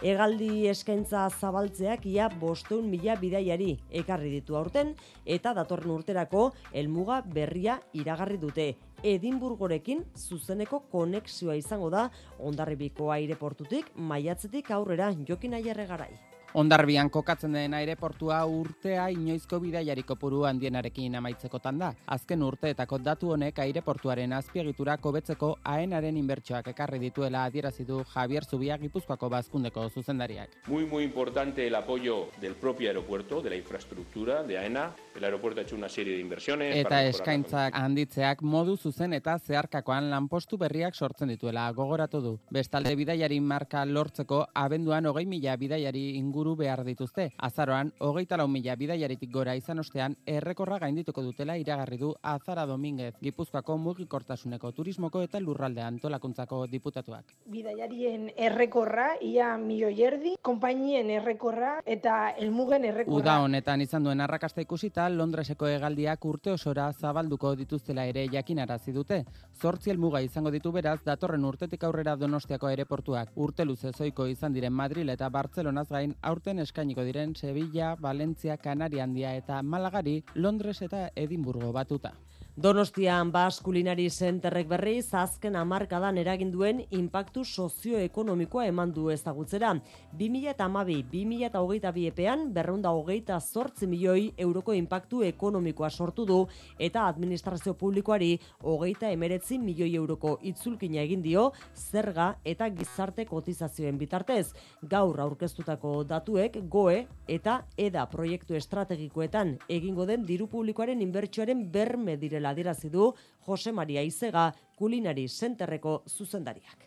Egaldi eskaintza zabaltzeak ia bosteun mila bidaiari ekarri ditu aurten eta datorren urterako helmuga berria iragarri dute. Edinburgorekin zuzeneko konexioa izango da ondarribiko aireportutik maiatzetik aurrera jokin aierre garai. Ondarbian kokatzen den aireportua urtea inoizko bidaiari kopuru handienarekin amaitzekotan da. Azken urteetako datu honek aireportuaren azpiegitura kobetzeko aenaren inbertsioak ekarri dituela adierazi du Javier Zubia Gipuzkoako bazkundeko zuzendariak. Muy muy importante el apoyo del propio aeropuerto, de la infraestructura de AENA. El aeropuerto ha hecho una serie de inversiones eta eskaintzak handitzeak modu zuzen eta zeharkakoan lanpostu berriak sortzen dituela gogoratu du. Bestalde bidaiari marka lortzeko abenduan hogei mila bidaiari ingur inguru behar dituzte. Azaroan, hogeita lau mila bidaiaritik gora izan ostean, errekorra gaindituko dutela iragarri du Azara Dominguez, Gipuzkoako mugikortasuneko turismoko eta lurralde antolakuntzako diputatuak. Bidaiarien errekorra, ia milio erdi, konpainien errekorra eta elmugen errekorra. Uda honetan izan duen arrakasta ikusita, Londreseko hegaldiak urte osora zabalduko dituztela ere jakinarazi dute. Zortzi elmuga izango ditu beraz, datorren urtetik aurrera donostiako aireportuak. Urte luze zoiko izan diren Madrid eta Barcelonaz gain, aurten eskainiko diren Sevilla, Valencia, Kanaria handia eta Malagari, Londres eta Edimburgo batuta. Donostian Bas Kulinari Centerrek berriz azken hamarkadan eragin duen inpaktu sozioekonomikoa eman du ezagutzera. 2012-2022 epean berrunda hogeita zortzi milioi euroko inpaktu ekonomikoa sortu du eta administrazio publikoari hogeita emeretzi milioi euroko itzulkina egin dio zerga eta gizarte kotizazioen bitartez. Gaur aurkeztutako datuek goe eta eda proiektu estrategikoetan egingo den diru publikoaren inbertsioaren berme direla dela adierazi du Jose Maria Izega kulinari senterreko zuzendariak.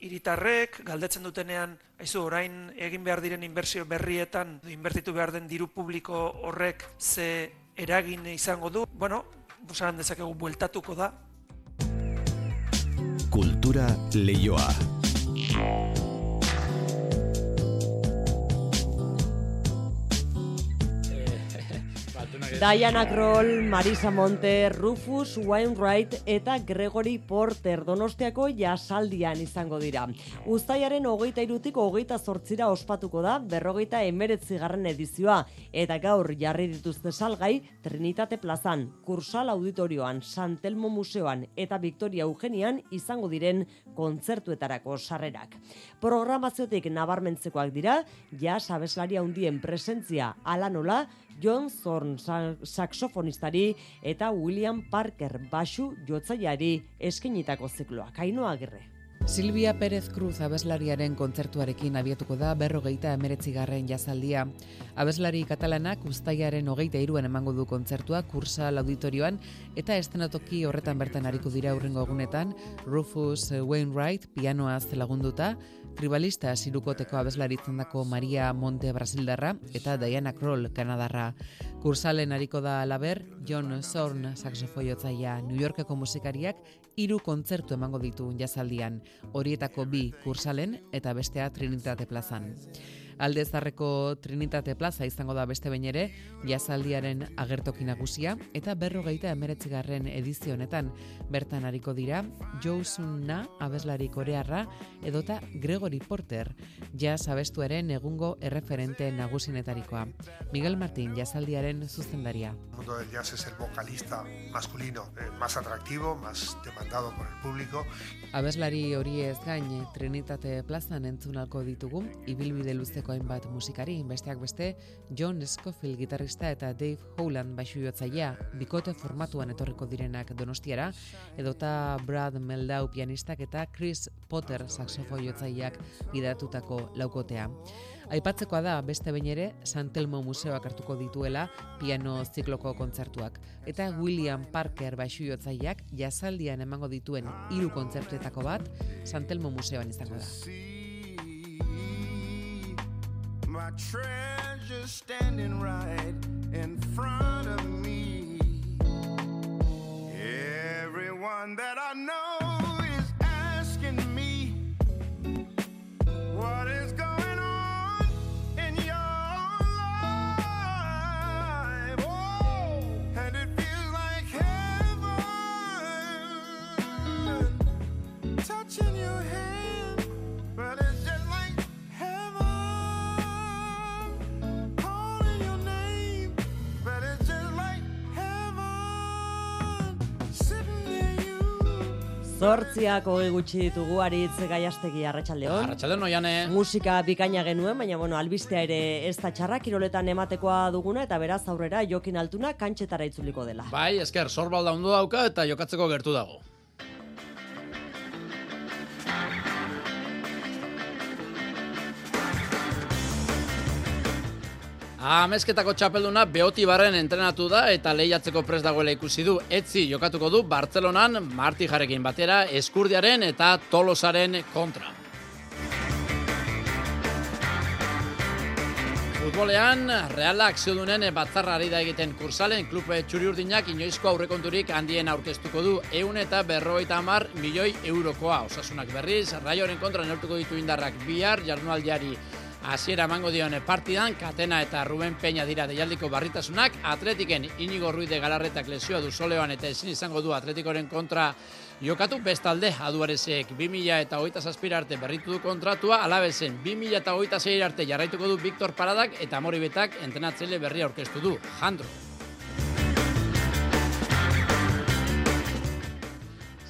Iritarrek galdetzen dutenean, aizu orain egin behar diren inbertsio berrietan inbertitu behar den diru publiko horrek ze eragin izango du, bueno, busaran dezakegu bueltatuko da. Kultura leioa. Diana Kroll, Marisa Monte, Rufus Wainwright eta Gregory Porter donostiako jasaldian izango dira. Uztaiaren hogeita irutik hogeita zortzira ospatuko da berrogeita emeretzi garren edizioa eta gaur jarri dituzte salgai Trinitate Plazan, Kursal Auditorioan, Santelmo Museoan eta Victoria Eugenian izango diren kontzertuetarako sarrerak. Programaziotik nabarmentzekoak dira, ja sabeslari handien presentzia ala nola, John Zorn saxofonistari eta William Parker basu jotzaiari eskenitako zikloa. Kaino agirre. Silvia Pérez Cruz abeslariaren kontzertuarekin abiatuko da berrogeita emeretzigarren jazaldia. Abeslari katalanak ustaiaren hogeita iruen emango du kontzertua kursa auditorioan eta estenatoki horretan bertan hariko dira aurrengo egunetan Rufus Wainwright pianoaz lagunduta, tribalista sirukoteko abeslaritzen dako Maria Monte Brasildarra eta Diana Kroll Kanadarra. Kursalen hariko da alaber, John Zorn saxofoiotzaia New Yorkeko musikariak hiru kontzertu emango ditu jazaldian, horietako bi kursalen eta bestea Trinitate plazan. Alde zarreko Trinitate Plaza izango da beste bain ere, jazaldiaren agertoki nagusia eta berrogeita emeretzigarren edizio honetan bertan hariko dira Joe Na abeslari korearra edota Gregory Porter, jazz abestuaren egungo erreferente nagusinetarikoa. Miguel Martín jazaldiaren zuzendaria. El mundo del jazz es el vocalista masculino eh, más atractivo, más demandado por el público. Abeslari hori ez gain Trinitate Plazan entzunalko ditugu, ibilbide luzeko Ameriketako hainbat musikari, besteak beste John Scofield gitarrista eta Dave Howland baixu jotzaia, bikote formatuan etorriko direnak donostiara, edota Brad Meldau pianistak eta Chris Potter saxofo jotzaileak gidatutako laukotea. Aipatzekoa da beste behin ere Santelmo Museoak hartuko dituela piano zikloko kontzertuak eta William Parker baixu jotzaileak jazaldian emango dituen hiru kontzertuetako bat Santelmo Museoan izango da. My treasure standing right in front of me. Everyone that I know is asking me What is going Zortziak hogei gutxi ditugu aritz gaiastegi arratsaldeon. Arratsaldeon oiane. Musika bikaina genuen, baina bueno, albistea ere ez da txarra kiroletan ematekoa duguna eta beraz aurrera Jokin Altuna kantxetara itzuliko dela. Bai, esker, sorbalda ondo dauka eta jokatzeko gertu dago. Amezketako txapelduna Beoti Barren entrenatu da eta lehiatzeko prest dagoela ikusi du. Etzi jokatuko du Bartzelonan Marti Jarekin batera Eskurdiaren eta Tolosaren kontra. Futbolean, realak zeudunen batzarra ari da egiten kursalen klupe txuri urdinak inoizko aurrekonturik handien aurkeztuko du eun eta berroita amar milioi eurokoa. Osasunak berriz, raioren kontra neurtuko ditu indarrak bihar jarnualdiari hasiera emango dion partidan, Katena eta Ruben Peña dira deialdiko barritasunak, Atletiken Inigo Ruiz de Galarretak lesioa du soleoan eta ezin izango du Atletikoren kontra. Jokatu bestalde aduarezek 2000 eta hogeita arte berritu du kontratua, alabezen 2000 eta hogeita arte jarraituko du Viktor Paradak eta Moribetak entenatzele berria orkestu du, Jandro.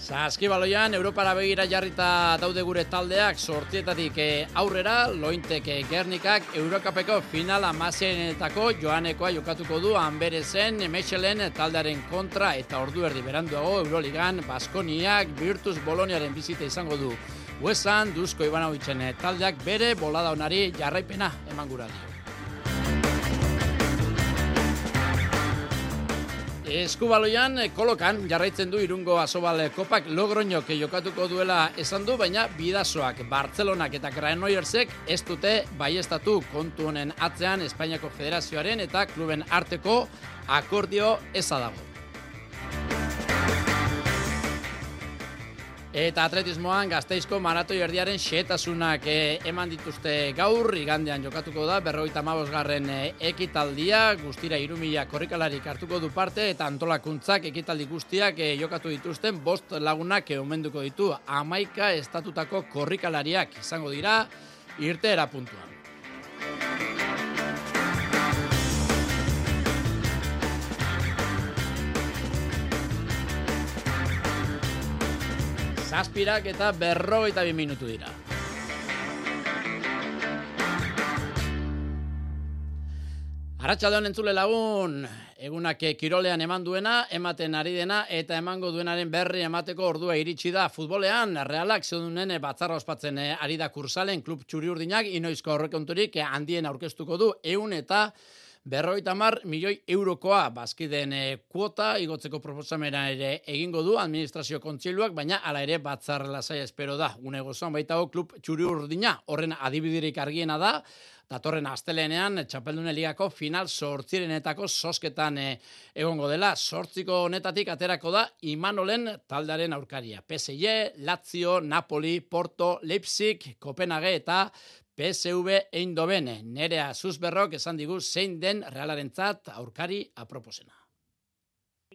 Saskibaloian, Europara begira jarrita daude gure taldeak, sortietatik eh, aurrera, lointek eh, gernikak, Eurokapeko finala mazienetako joanekoa jokatuko du, Anberezen, Mechelen taldearen kontra, eta ordu erdi beranduago, Euroligan, Baskoniak, Virtus Boloniaren bizite izango du. Huesan, Duzko Ivanovitzen eh, taldeak bere bolada onari jarraipena eman gura dio. Eskubaloian eh, kolokan jarraitzen du irungo asobal kopak logroñok jokatuko duela esan du, baina bidazoak Bartzelonak eta Granoyersek ez dute baiestatu kontu honen atzean Espainiako Federazioaren eta kluben arteko akordio ezadago. Eta atletismoan gazteizko maratoi erdiaren xetasunak eh, eman dituzte gaur, igandean jokatuko da, berroita garren eh, ekitaldia, guztira irumila korrikalarik hartuko du parte, eta antolakuntzak ekitaldi guztiak eh, jokatu dituzten, bost lagunak omenduko ditu, amaika estatutako korrikalariak izango dira, irte puntuan. Zazpirak eta berrogeita bi minutu dira. Arratxaldeon entzule lagun, egunak kirolean eman duena, ematen ari dena, eta emango duenaren berri emateko ordua iritsi da futbolean, realak zeudunen batzarra ospatzen eh, ari da kursalen, klub txuri urdinak, inoizko horrekonturik handien aurkeztuko du, eun eta berroita mar milioi eurokoa bazkiden e, kuota igotzeko proposamena ere egingo du administrazio kontseiluak, baina hala ere batzar lasai espero da. Une gozoan baita ho klub txuri urdina, horren adibidirik argiena da, datorren astelenean txapeldune ligako final sortzirenetako sosketan e, egongo dela. Sortziko honetatik aterako da Imanolen taldaren aurkaria. PSG, Lazio, Napoli, Porto, Leipzig, Kopenhague eta PSV Eindhoven, nerea zuzberrok esan digu zein den realarentzat aurkari aproposena.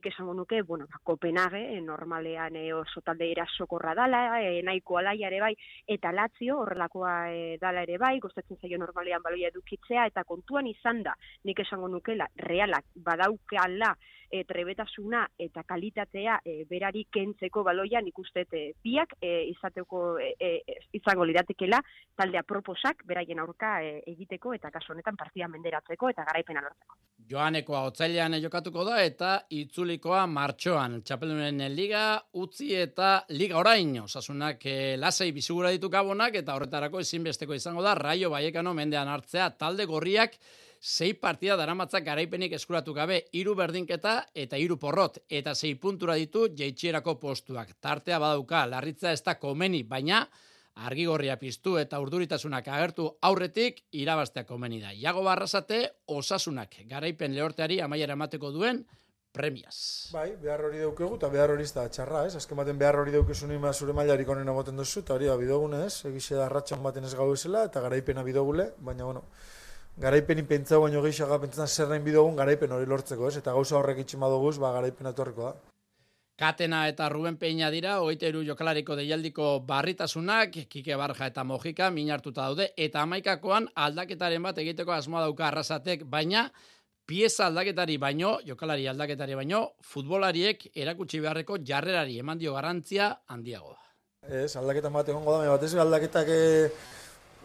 Esango nuke, bueno, ba, Kopenhague, eh, normalean eh, oso talde erasokorra dala, eh, nahiko alaia ere bai, eta Lazio horrelakoa eh, dala ere bai, gustatzen zaio normalean baloia edukitzea, eta kontuan izan da, nik esango nukela, realak badaukala e, trebetasuna eta kalitatea e, berari kentzeko baloian ikuste e, biak e, izateko e, e, izango liratekela talde aproposak beraien aurka e, egiteko eta kasu honetan partida menderatzeko eta garaipena lortzeko. Joanekoa otzailean jokatuko da eta itzulikoa martxoan. Txapelunen liga utzi eta liga orain. Osasunak e, lasei bizugura ditu gabonak eta horretarako ezinbesteko izango da Raio Baiekano mendean hartzea talde gorriak sei partida daramatzak garaipenik eskuratu gabe hiru berdinketa eta hiru porrot eta sei puntura ditu jeitxierako postuak. Tartea badauka, larritza ez da komeni, baina argigorria piztu eta urduritasunak agertu aurretik irabaztea komeni da. Iago barrazate, osasunak garaipen lehorteari amaiera emateko duen premiaz. Bai, behar hori daukegu eta behar hori da txarra, ez? Azken baten behar hori daukezu nima zure mailarik onen egoten duzu, eta hori da bidogun, ez? Da ratxan baten ez gau esela, eta garaipena bidogule, baina, bueno, garaipen pentsau baino gehiago pentsatzen zer nahi bidogun garaipen hori lortzeko, ez? Eta gauza horrek itxin badoguz, ba, garaipen etorriko da. Katena eta Ruben Peña dira, oiteru jokalariko deialdiko barritasunak, Kike Barja eta Mojika minartuta daude, eta amaikakoan aldaketaren bat egiteko asmoa dauka arrasatek, baina pieza aldaketari baino, jokalari aldaketari baino, futbolariek erakutsi beharreko jarrerari eman dio garantzia handiagoa. Ez, aldaketan bat egongo da, batez aldaketak... E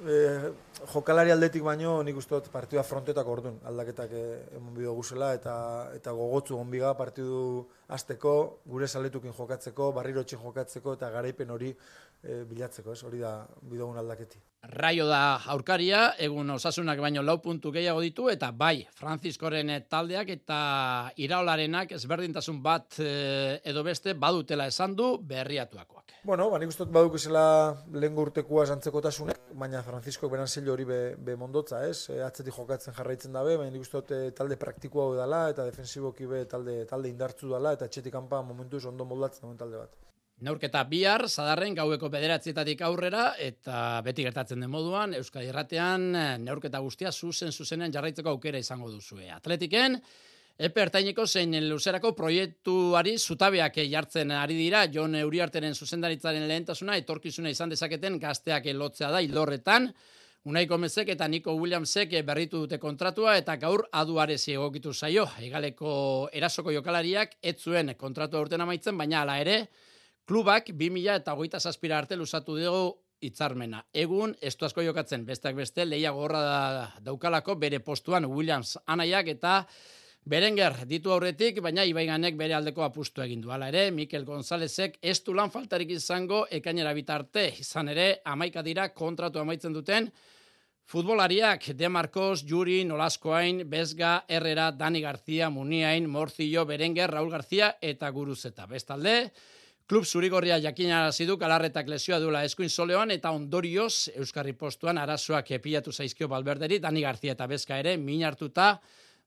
e, jokalari aldetik baino nik uste dut partidua frontetak orduan aldaketak e, emon bido guzela eta eta gogotzu onbiga partidu azteko, gure saletukin jokatzeko, barrirotxin jokatzeko eta garaipen hori e, bilatzeko, ez? hori da bidogun aldaketi. Raio da aurkaria, egun osasunak baino lau puntu gehiago ditu, eta bai, Franziskoren taldeak eta iraolarenak ezberdintasun bat eh, edo beste badutela esan du berriatuakoak. Bueno, ba, nik ustot baduk izela lehen gurtekua zantzeko baina Franzisko beran hori be, be mondotza, ez? E, atzetik jokatzen jarraitzen dabe, baina nik ustot e, talde praktikoa dela eta defensiboki be talde, talde indartzu dela, eta etxetik kanpa momentu ondo moldatzen duen talde bat. Neurketa bihar, zadarren gaueko bederatzietatik aurrera, eta beti gertatzen den moduan, Euskadi Erratean, neurketa guztia zuzen zuzenean jarraitzeko aukera izango duzue. Atletiken, Epe ertaineko zein luzerako proiektuari zutabeak jartzen ari dira, Jon Euriarteren zuzendaritzaren lehentasuna, etorkizuna izan dezaketen gazteak lotzea da, ildorretan, Unai Gomezek eta Nico Williamsek berritu dute kontratua eta gaur aduare egokitu zaio. Egaleko erasoko jokalariak ez zuen kontratua urten amaitzen, baina hala ere, Klubak 2000 eta hogeita zazpira arte lusatu dugu itzarmena. Egun, estu asko jokatzen, besteak beste, leia gorra da, daukalako bere postuan Williams anaiak eta Berenger ditu aurretik, baina Ibaiganek bere aldeko apustu egin du. Hala ere, Mikel Gonzalezek ez du lan faltarik izango ekainera bitarte. Izan ere, amaika dira kontratu amaitzen duten futbolariak De Marcos, Juri, Nolaskoain, Bezga, Herrera, Dani García, Muniain, Morcillo, Berenger, Raul García eta Guruzeta. Bestalde, Klub Zurigorria jakina du galarretak lesioa duela eskuin soleoan eta ondorioz Euskarri postuan arazoak epilatu zaizkio balberderi, Dani Garzia eta Bezka ere min hartuta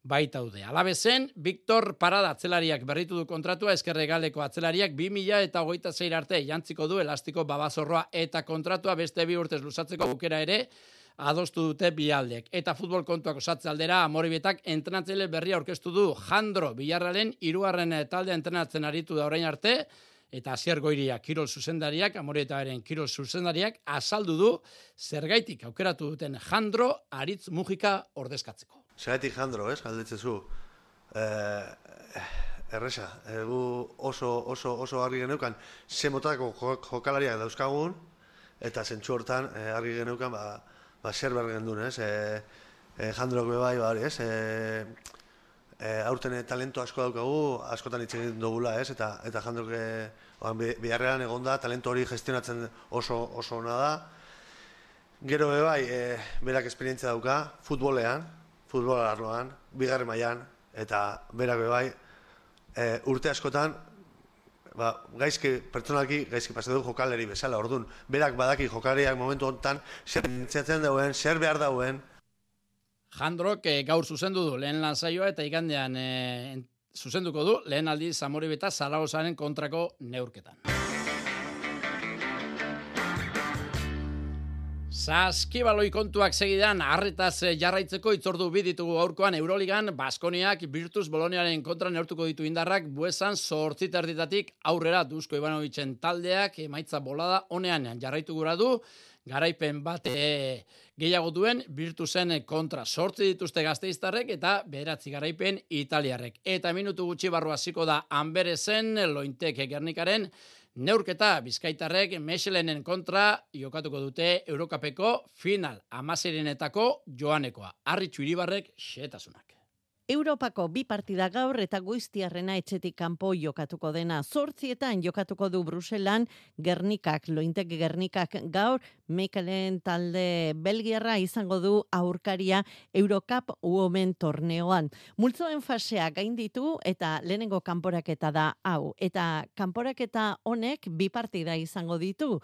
baitaude. Alabezen, Victor Parada atzelariak berritu du kontratua, eskerre galeko atzelariak 2000 eta hogeita zeir arte jantziko du elastiko babazorroa eta kontratua beste bi urtez luzatzeko aukera ere adostu dute bialdek. Eta futbol kontuak osatze aldera, amoribietak entrenatzele berria orkestu du Jandro Bilarralen iruarren talde entrenatzen aritu da orain arte, eta Asier Goiria Kirol zuzendariak, Amorietaren Kirol zuzendariak, azaldu du zergaitik aukeratu duten Jandro Aritz Mujika ordezkatzeko. Zergaitik Jandro, ez, galdetzezu. Eh, erresa, egu oso, oso, oso argi geneukan, ze motako jokalariak dauzkagun, eta zentsu hortan eh, argi geneukan, ba, ba zer behar gendun, ez, eh, eh, Jandro bai, ba, ez, eh, e, aurten talento asko daukagu, askotan hitz egin dugula, ez? Eta eta jandok e, biharrean egonda talento hori gestionatzen oso oso ona da. Gero be bai, e, berak esperientzia dauka futbolean, futbol arloan, bigarren mailan eta berak be bai, e, urte askotan ba, gaizki, pertsonalki, gaizki pasa du jokaleri bezala, ordun berak badaki jokaleriak momentu honetan, zer nintzatzen dauen, zer behar dauen, Jandrok e, gaur zuzendu du lehen lan saioa eta igandean e, zuzenduko du lehen aldi Zamori Beta Zaragozaren kontrako neurketan. Saskibaloi kontuak segidan, arretaz eh, jarraitzeko itzordu biditugu aurkoan Euroligan, Baskoniak Virtus Boloniaren kontra neurtuko ditu indarrak, buesan sortzit erditatik aurrera Duzko Ivanovicen taldeak, emaitza bolada honean jarraitu gura du, garaipen bat e, gehiago duen Virtusen kontra. Sortzi dituzte gazteiztarrek eta beratzi garaipen italiarrek. Eta minutu gutxi barru hasiko da Amberezen, lointek gernikaren, Neurketa bizkaitarrek Michelinen kontra jokatuko dute Eurokapeko final amaserenetako joanekoa. Arritxu iribarrek xetasunak. Europako bi partida gaur eta goiztiarrena etxetik kanpo jokatuko dena. Zortzietan jokatuko du Bruselan Gernikak, lointek Gernikak gaur, Mekelen talde Belgiarra izango du aurkaria Eurocup Women torneoan. Multzoen fasea gainditu eta lehenengo kanporaketa da hau. Eta kanporaketa honek bi partida izango ditu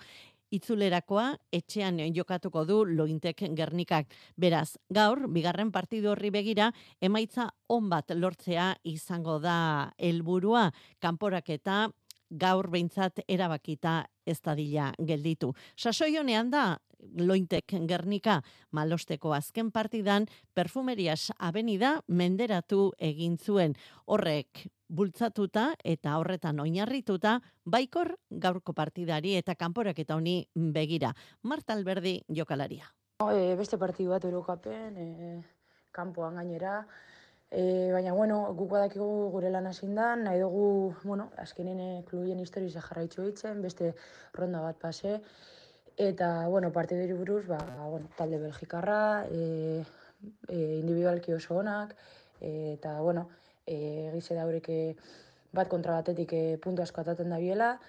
itzulerakoa etxean jokatuko du lointek gernikak. Beraz, gaur, bigarren partidu horri begira, emaitza on bat lortzea izango da helburua kanporaketa gaur behintzat erabakita ez dadila gelditu. Sasoi honean da, lointek gernika malosteko azken partidan, perfumerias abenida menderatu egin zuen. Horrek bultzatuta eta horretan oinarrituta baikor gaurko partidari eta kanporak eta honi begira. Marta Alberdi jokalaria. E, beste partidu bat Eurokapen, e, kanpoan gainera, e, baina bueno, guk badakigu gure lan hasindan, nahi dugu, bueno, azkenen e, klubien historiz jarraitzu hitzen, beste ronda bat pase, eta, bueno, partidu buruz, ba, bueno, talde belgikarra, e, e, individualki oso onak, e, eta, bueno, e, gize daurek bat kontra batetik e, puntu asko ataten da biela,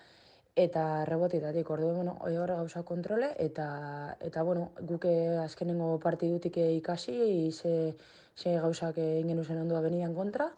eta rebotitatik ordu bueno, horre gauza kontrole, eta, eta bueno, guke azkenengo partidutik ikasi, ze, ze gauzak ingen uzen ondua benian kontra,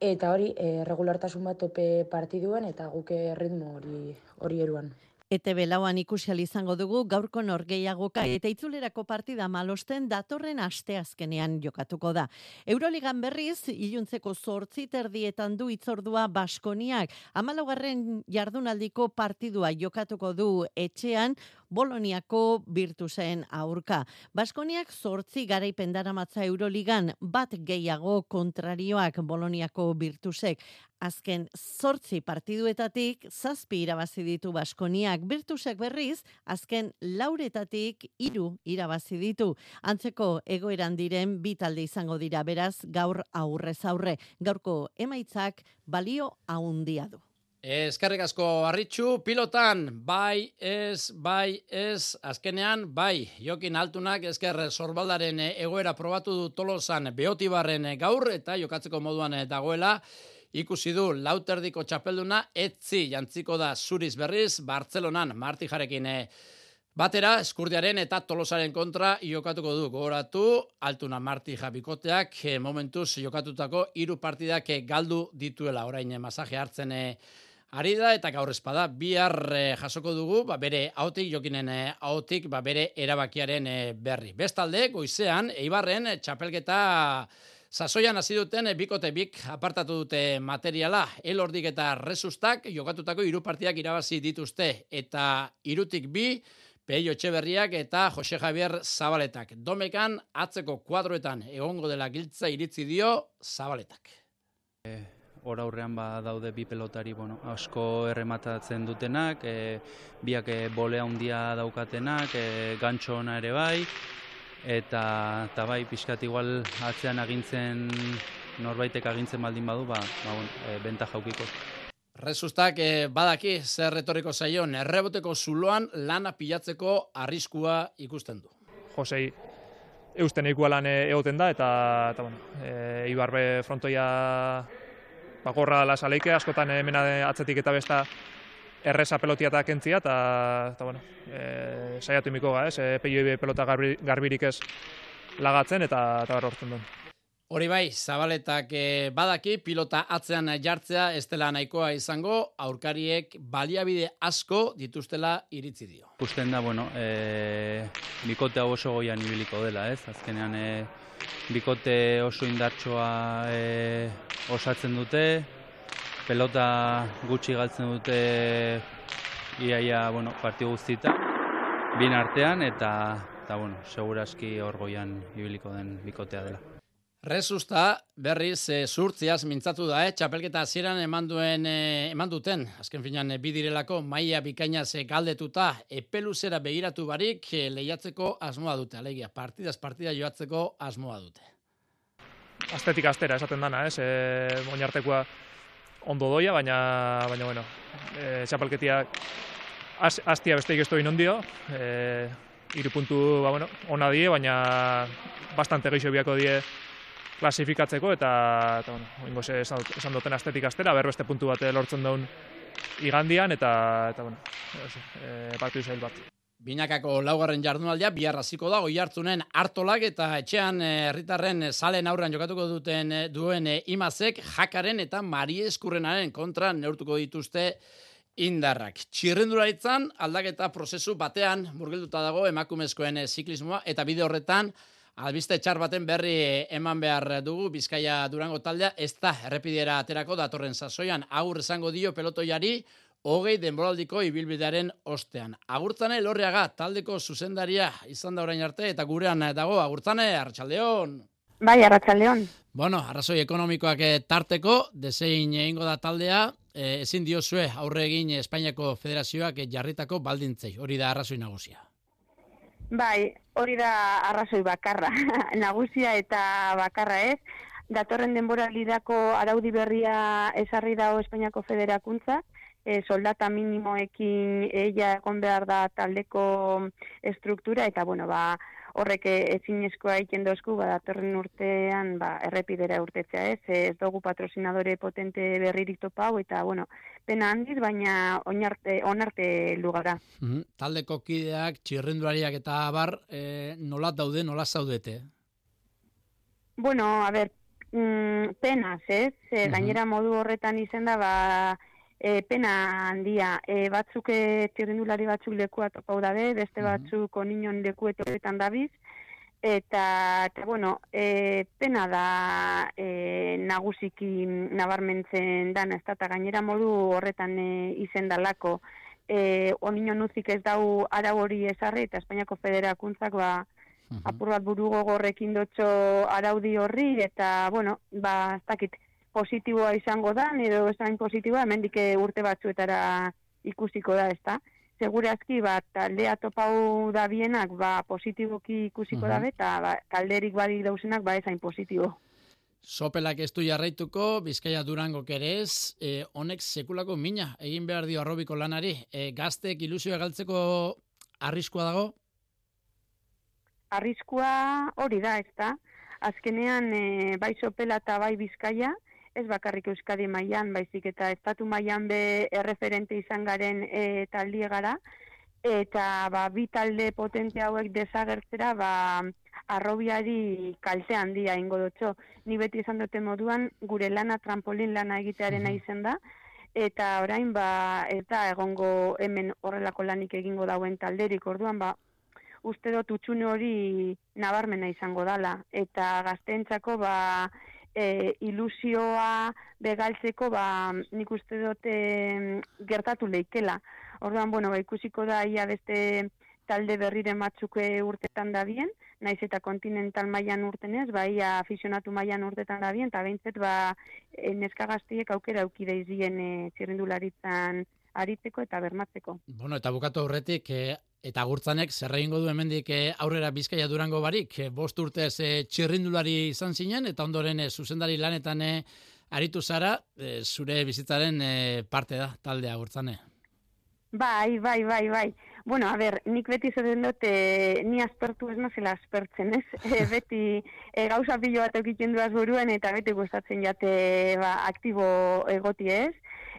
eta hori e, regulartasun bat tope partiduen, eta guke ritmo hori, hori eruan. ETB lauan ikusial izango dugu gaurko norgeiagoka eta itzulerako partida malosten datorren asteazkenean jokatuko da. Euroligan berriz, iluntzeko zortzi terdietan du itzordua Baskoniak. Amalogarren jardunaldiko partidua jokatuko du etxean, Boloniako birtuzen aurka. Baskoniak zortzi garaipen daramatza Euroligan bat gehiago kontrarioak Boloniako birtusek. Azken zortzi partiduetatik zazpi irabazi ditu Baskoniak birtusek berriz, azken lauretatik hiru irabazi ditu. Antzeko egoeran diren bi talde izango dira beraz gaur aurrez aurre. Gaurko emaitzak balio haundia du. Eskerrik asko harritxu, pilotan, bai, ez, bai, ez, azkenean, bai, jokin altunak esker sorbaldaren egoera probatu du tolosan beotibarren gaur, eta jokatzeko moduan dagoela, ikusi du lauterdiko txapelduna, etzi jantziko da zuriz berriz, Bartzelonan, marti jarekin eh, Batera, eskurdiaren eta tolosaren kontra jokatuko du. Gogoratu, altuna marti jabikoteak, eh, momentuz jokatutako hiru partidak eh, galdu dituela. Orain masaje hartzen Ari da eta gaur espada bihar eh, jasoko dugu, ba, bere hautik jokinen eh, hautik ba, bere erabakiaren eh, berri. Bestalde, goizean, eibarren txapelketa sasoian hasi duten bikote bik apartatu dute materiala. Elordik eta resustak jokatutako hiru partiak irabazi dituzte eta irutik bi Peio Etxeberriak eta Jose Javier Zabaletak. Domekan atzeko kuadroetan egongo dela giltza iritzi dio Zabaletak hor aurrean ba daude bi pelotari bueno, asko errematatzen dutenak, e, biak e, bolea handia daukatenak, e, gantxo ona ere bai, eta, eta bai, pixkat igual atzean agintzen norbaitek agintzen baldin badu, ba, ba bon, e, benta jaukiko. Resustak e, badaki zer retoriko zaion, erreboteko zuloan lana pilatzeko arriskua ikusten du. Josei, eusten ikualan egoten da, eta, eta bueno, e, Ibarbe frontoia ba, gorra dela saleike, askotan hemen atzetik eta besta erresa pelotia eta kentzia, eta, eta bueno, e, saiatu imiko ga, ez, e, pelota garbirik ez lagatzen, eta, eta horretzen duen. Hori bai, zabaletak e, badaki, pilota atzean jartzea ez dela nahikoa izango, aurkariek baliabide asko dituztela iritzi dio. Gusten da, bueno, e, bikotea oso goian ibiliko dela, ez? Azkenean, e, bikote oso indartsoa e, osatzen dute, pelota gutxi galtzen dute iaia, bueno, parti guztita, bin artean eta eta bueno, segurazki hor goian ibiliko den bikotea dela. Resusta berriz e, zurtziaz mintzatu da, eh? txapelketa hasieran eman duen e, eman duten, azken finan e, bidirelako maia bikainaz e, galdetuta epeluzera begiratu barik e, lehiatzeko asmoa dute, alegia, partidaz partida joatzeko asmoa dute. Astetik astera esaten dana, ez, e, oinartekoa ondo doia, baina, baina bueno, e, txapelketiak astia besteik ez doin ondio, e, iru puntu, ba, bueno, ona die, baina bastante geixo biako die klasifikatzeko eta eta bueno, oingo se esan duten astetik astera berbeste puntu bat lortzen daun igandian eta eta bueno, eh batu zail bat. Binakako laugarren jardunaldia bihar hasiko da hartzunen hartolak eta etxean eh, herritarren salen aurran jokatuko duten eh, duen eh, Imazek jakaren eta Marieskurrenaren kontra neurtuko dituzte indarrak. Txirrendularitzan aldaketa prozesu batean murgilduta dago emakumezkoen ziklismoa eta bide horretan Albiste txar baten berri eman behar dugu Bizkaia Durango taldea ez da errepidiera aterako datorren sasoian agur esango dio pelotoiari hogei denboraldiko ibilbidearen ostean. Agurtzane lorriaga taldeko zuzendaria izan da orain arte eta gurean dago agurtzane Arratsaldeon. Bai, Arratsaldeon. Bueno, arrazoi ekonomikoak tarteko desein egingo da taldea, e, ezin diozue aurre egin Espainiako Federazioak jarritako baldintzei. Hori da arrazoi nagusia. Bai, hori da arrazoi bakarra, nagusia eta bakarra ez. Datorren denbora lidako araudi berria esarri dago Espainiako Federakuntza, e, soldata minimoekin eia egon behar da taldeko estruktura, eta bueno, ba, horrek ezinezkoa egiten dozku, ba, datorren urtean ba, errepidera urtetzea ez, ez dugu patrocinadore potente berririk topau, eta bueno, pena handiz, baina onarte, onarte lugara. Mm Taldeko kideak, txirrendulariak eta bar, e, nola daude, nola zaudete? Bueno, a ber, mm, penaz, ez? E, gainera modu horretan izenda, ba, e, pena handia. E, batzuk e, txirrindulari batzuk lekua topau dabe, beste batzuk onion leku dabiz, eta, eta bueno, e, pena da e, nagusiki nabarmentzen dan, ez da, gainera modu horretan e, izen dalako. E, onion uzik ez dau arau hori esarri, eta Espainiako Federakuntzak ba, apur bat buru gogorrekin dotxo araudi horri, eta, bueno, ba, ez dakit, positiboa izango da, edo esain positiboa, hemendik urte batzuetara ikusiko da, ezta? Segurazki, ba, taldea topau da bienak, ba, positiboki ikusiko da, eta ba, talderik badi dauzenak, ba, esain positibo. Sopelak ez du jarraituko, Bizkaia Durango kerez, e, honek sekulako mina, egin behar dio arrobiko lanari, e, gaztek ilusioa galtzeko arriskua dago? Arriskua hori da, ez da. Azkenean, e, bai sopela eta bai Bizkaia, ez bakarrik Euskadi mailan baizik eta estatu mailan be erreferente izan garen e, taldie gara. Eta ba, bi talde potente hauek desagertzera ba, arrobiari kalte handia ingo dutxo. Ni beti izan dute moduan gure lana trampolin lana egitearen izen da. Eta orain ba ez da egongo hemen horrelako lanik egingo dauen talderik. Orduan ba uste dut utxune hori nabarmena izango dala. Eta gaztentzako ba e, ilusioa begaltzeko ba nik uste dut gertatu leikela. Orduan bueno, ba, ikusiko da ia beste talde berriren batzuk urtetan da bien, naiz eta kontinental mailan urtenez, ba ia afisionatu mailan urtetan da bien, ta beintzet ba e, neska gaztiek aukera auki daizien e, txirrindularitzan aritzeko eta bermatzeko. Bueno, eta bukatu horretik, e, Eta gurtzanek zer egingo du hemendik eh, aurrera Bizkaia Durango barik, eh, bost urtez e, txirrindulari izan zinen eta ondoren zuzendari lanetan aritu zara, zure bizitzaren parte da taldea gurtzane. Bai, bai, bai, bai. Bueno, a ber, nik beti zer dut, ni aspertu ez nazela aspertzen, ez? beti e, gauza pilo bat eukiten duaz buruen eta beti gustatzen jate ba, aktibo egoti ez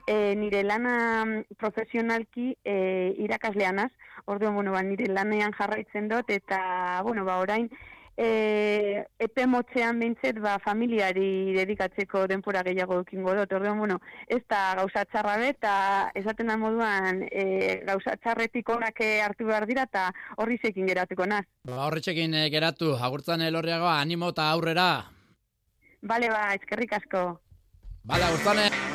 e, nire lana profesionalki e, irakasleanaz, orduan, bueno, ba, nire lanean jarraitzen dut, eta, bueno, ba, orain, e, epe motzean behintzet, ba, familiari dedikatzeko denpora gehiago dukingo dut, orduan, bueno, ez da gauza txarra eta esaten da moduan, e, gauza txarretik onak hartu behar dira, eta horri zekin geratuko naz. Ba, horretxekin geratu, agurtzan elorriagoa, animo eta aurrera. Bale, ba, ezkerrik asko. Bale, agurtzane.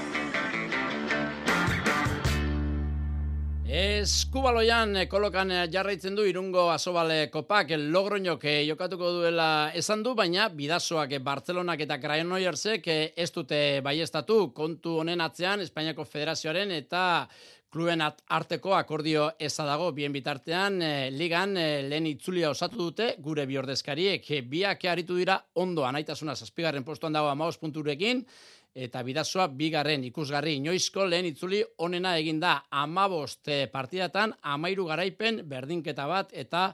Eskubaloian eh, kolokan eh, jarraitzen du irungo asobale kopak logroñok eh, jokatuko duela esan du, baina bidazoak Bartzelonak eta Granoillersek ez dute baiestatu kontu honen atzean Espainiako Federazioaren eta kluben arteko akordio eza dago. Bien bitartean ligan lehen itzulia osatu dute gure biordezkariek. Biak aritu dira ondo anaitasuna zazpigarren postuan dago amaos punturekin eta bidazoa bigarren ikusgarri inoizko lehen itzuli onena eginda amabost partidatan amairu garaipen berdinketa bat eta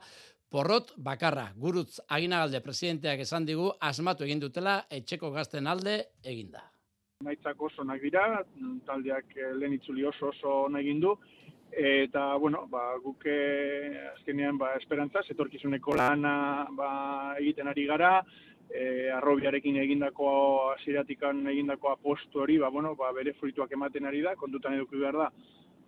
porrot bakarra. Gurutz aginagalde presidenteak esan digu asmatu egin dutela etxeko gazten alde eginda. Naitzak oso nak dira, taldeak eh, lehen itzuli oso oso egin du, eta bueno, ba, guke eh, azkenean ba, esperantza, etorkizuneko lana ba, egiten ari gara, e, arrobiarekin egindako hasieratikan egindako apostu hori, ba, bueno, ba, bere fruituak ematen ari da, kontutan eduki behar da.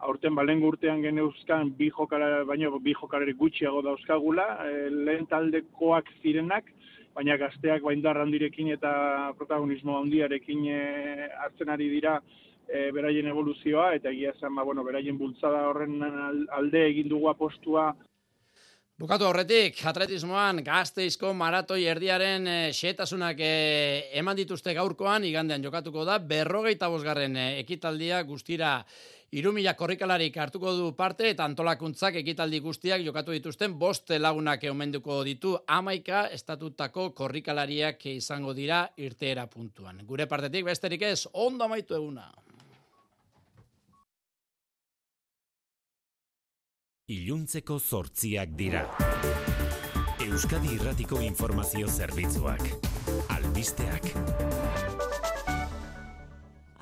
Aurten ba, lehen urtean geneuzkan bi jokara, baina bi jokarere gutxiago dauzkagula, e, lehen taldekoak zirenak, baina gazteak baindar handirekin eta protagonismo handiarekin e, hartzen ari dira e, beraien evoluzioa, eta egia zen, ba, bueno, beraien bultzada horren alde egin dugu apostua Bukatu horretik, atletismoan gazteizko maratoi erdiaren e, xetasunak eh, eman dituzte gaurkoan, igandean jokatuko da, berrogeita bosgarren e, ekitaldia guztira irumila korrikalarik hartuko du parte, eta antolakuntzak ekitaldi guztiak jokatu dituzten bost lagunak eomenduko ditu, amaika estatutako korrikalariak izango dira irteera puntuan. Gure partetik besterik ez, ondo amaitu eguna. Iluntzeko zortziak dira. Euskadi Irratiko Informazio Zerbitzuak. Albisteak.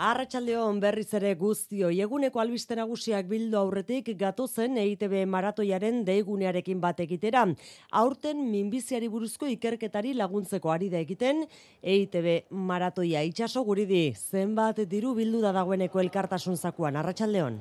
Arratxaldeon berriz ere guztio, eguneko albiste nagusiak bildu aurretik gatozen EITB maratoiaren deigunearekin bat egitera. Aurten minbiziari buruzko ikerketari laguntzeko ari da egiten, EITB maratoia itxaso guridi, zenbat diru bildu da dagoeneko elkartasun zakuan, Arratxaldeon.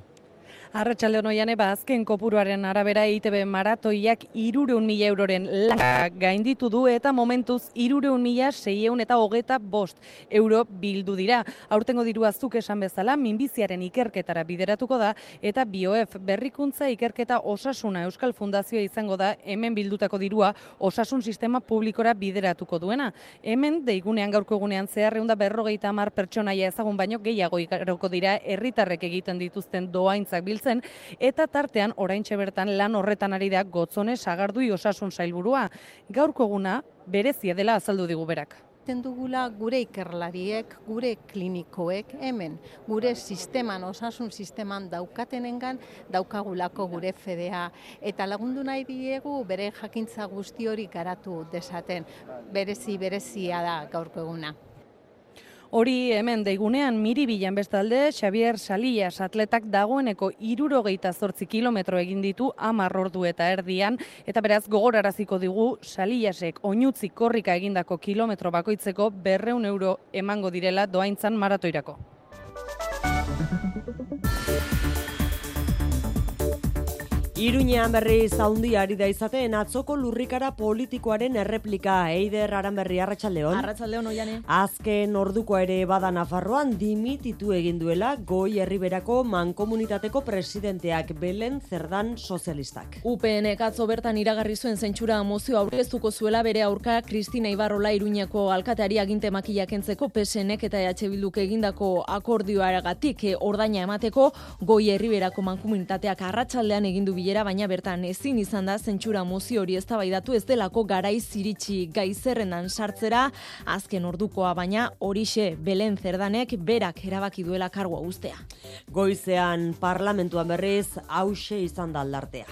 Arratxalde honoian eba azken kopuruaren arabera ITB maratoiak irureun mila euroren lana gainditu du eta momentuz irureun mila seieun eta hogeta bost euro bildu dira. Aurtengo diru azuk esan bezala, minbiziaren ikerketara bideratuko da eta BioF berrikuntza ikerketa osasuna Euskal Fundazioa izango da hemen bildutako dirua osasun sistema publikora bideratuko duena. Hemen deigunean gaurko egunean zeharreunda berrogeita amar pertsonaia ezagun baino gehiago ikaroko dira herritarrek egiten dituzten doaintzak bil biltzen eta tartean oraintxe bertan lan horretan ari da gotzone sagardui osasun sailburua. Gaurko eguna berezia dela azaldu digu berak dugula gure ikerlariek, gure klinikoek, hemen, gure sisteman, osasun sisteman daukatenengan, daukagulako gure fedea. Eta lagundu nahi diegu bere jakintza guzti hori garatu desaten. Berezi, berezia da gaurko eguna. Hori hemen deigunean miribilan bestalde, Xavier Salias atletak dagoeneko irurogeita zortzi kilometro egin ditu amar ordu eta erdian, eta beraz gogoraraziko digu Saliasek oinutzi korrika egindako kilometro bakoitzeko berreun euro emango direla doaintzan maratoirako. Iruñean berri zaundi ari da izateen atzoko lurrikara politikoaren erreplika Eider Aranberri Arratsaldeon. Arratsaldeon oiane. Azken orduko ere bada Nafarroan dimititu egin duela Goi Herriberako mankomunitateko presidenteak Belen Zerdan Sozialistak. UPN atzo bertan iragarri zuen zentsura mozio aurkeztuko zuela bere aurka Kristina Ibarrola Iruñeko alkateari aginte makillak entzeko PSNek eta EH Bilduk egindako akordioaragatik eh, ordaina emateko Goi Herriberako mankomunitateak arratsaldean egin du bilera baina bertan ezin izan da zentsura mozio hori eztabaidatu ez delako garai ziritsi gaizerrenan sartzera azken ordukoa baina horixe Belen Zerdanek berak erabaki duela kargoa ustea. Goizean parlamentuan berriz hause izan da aldartea.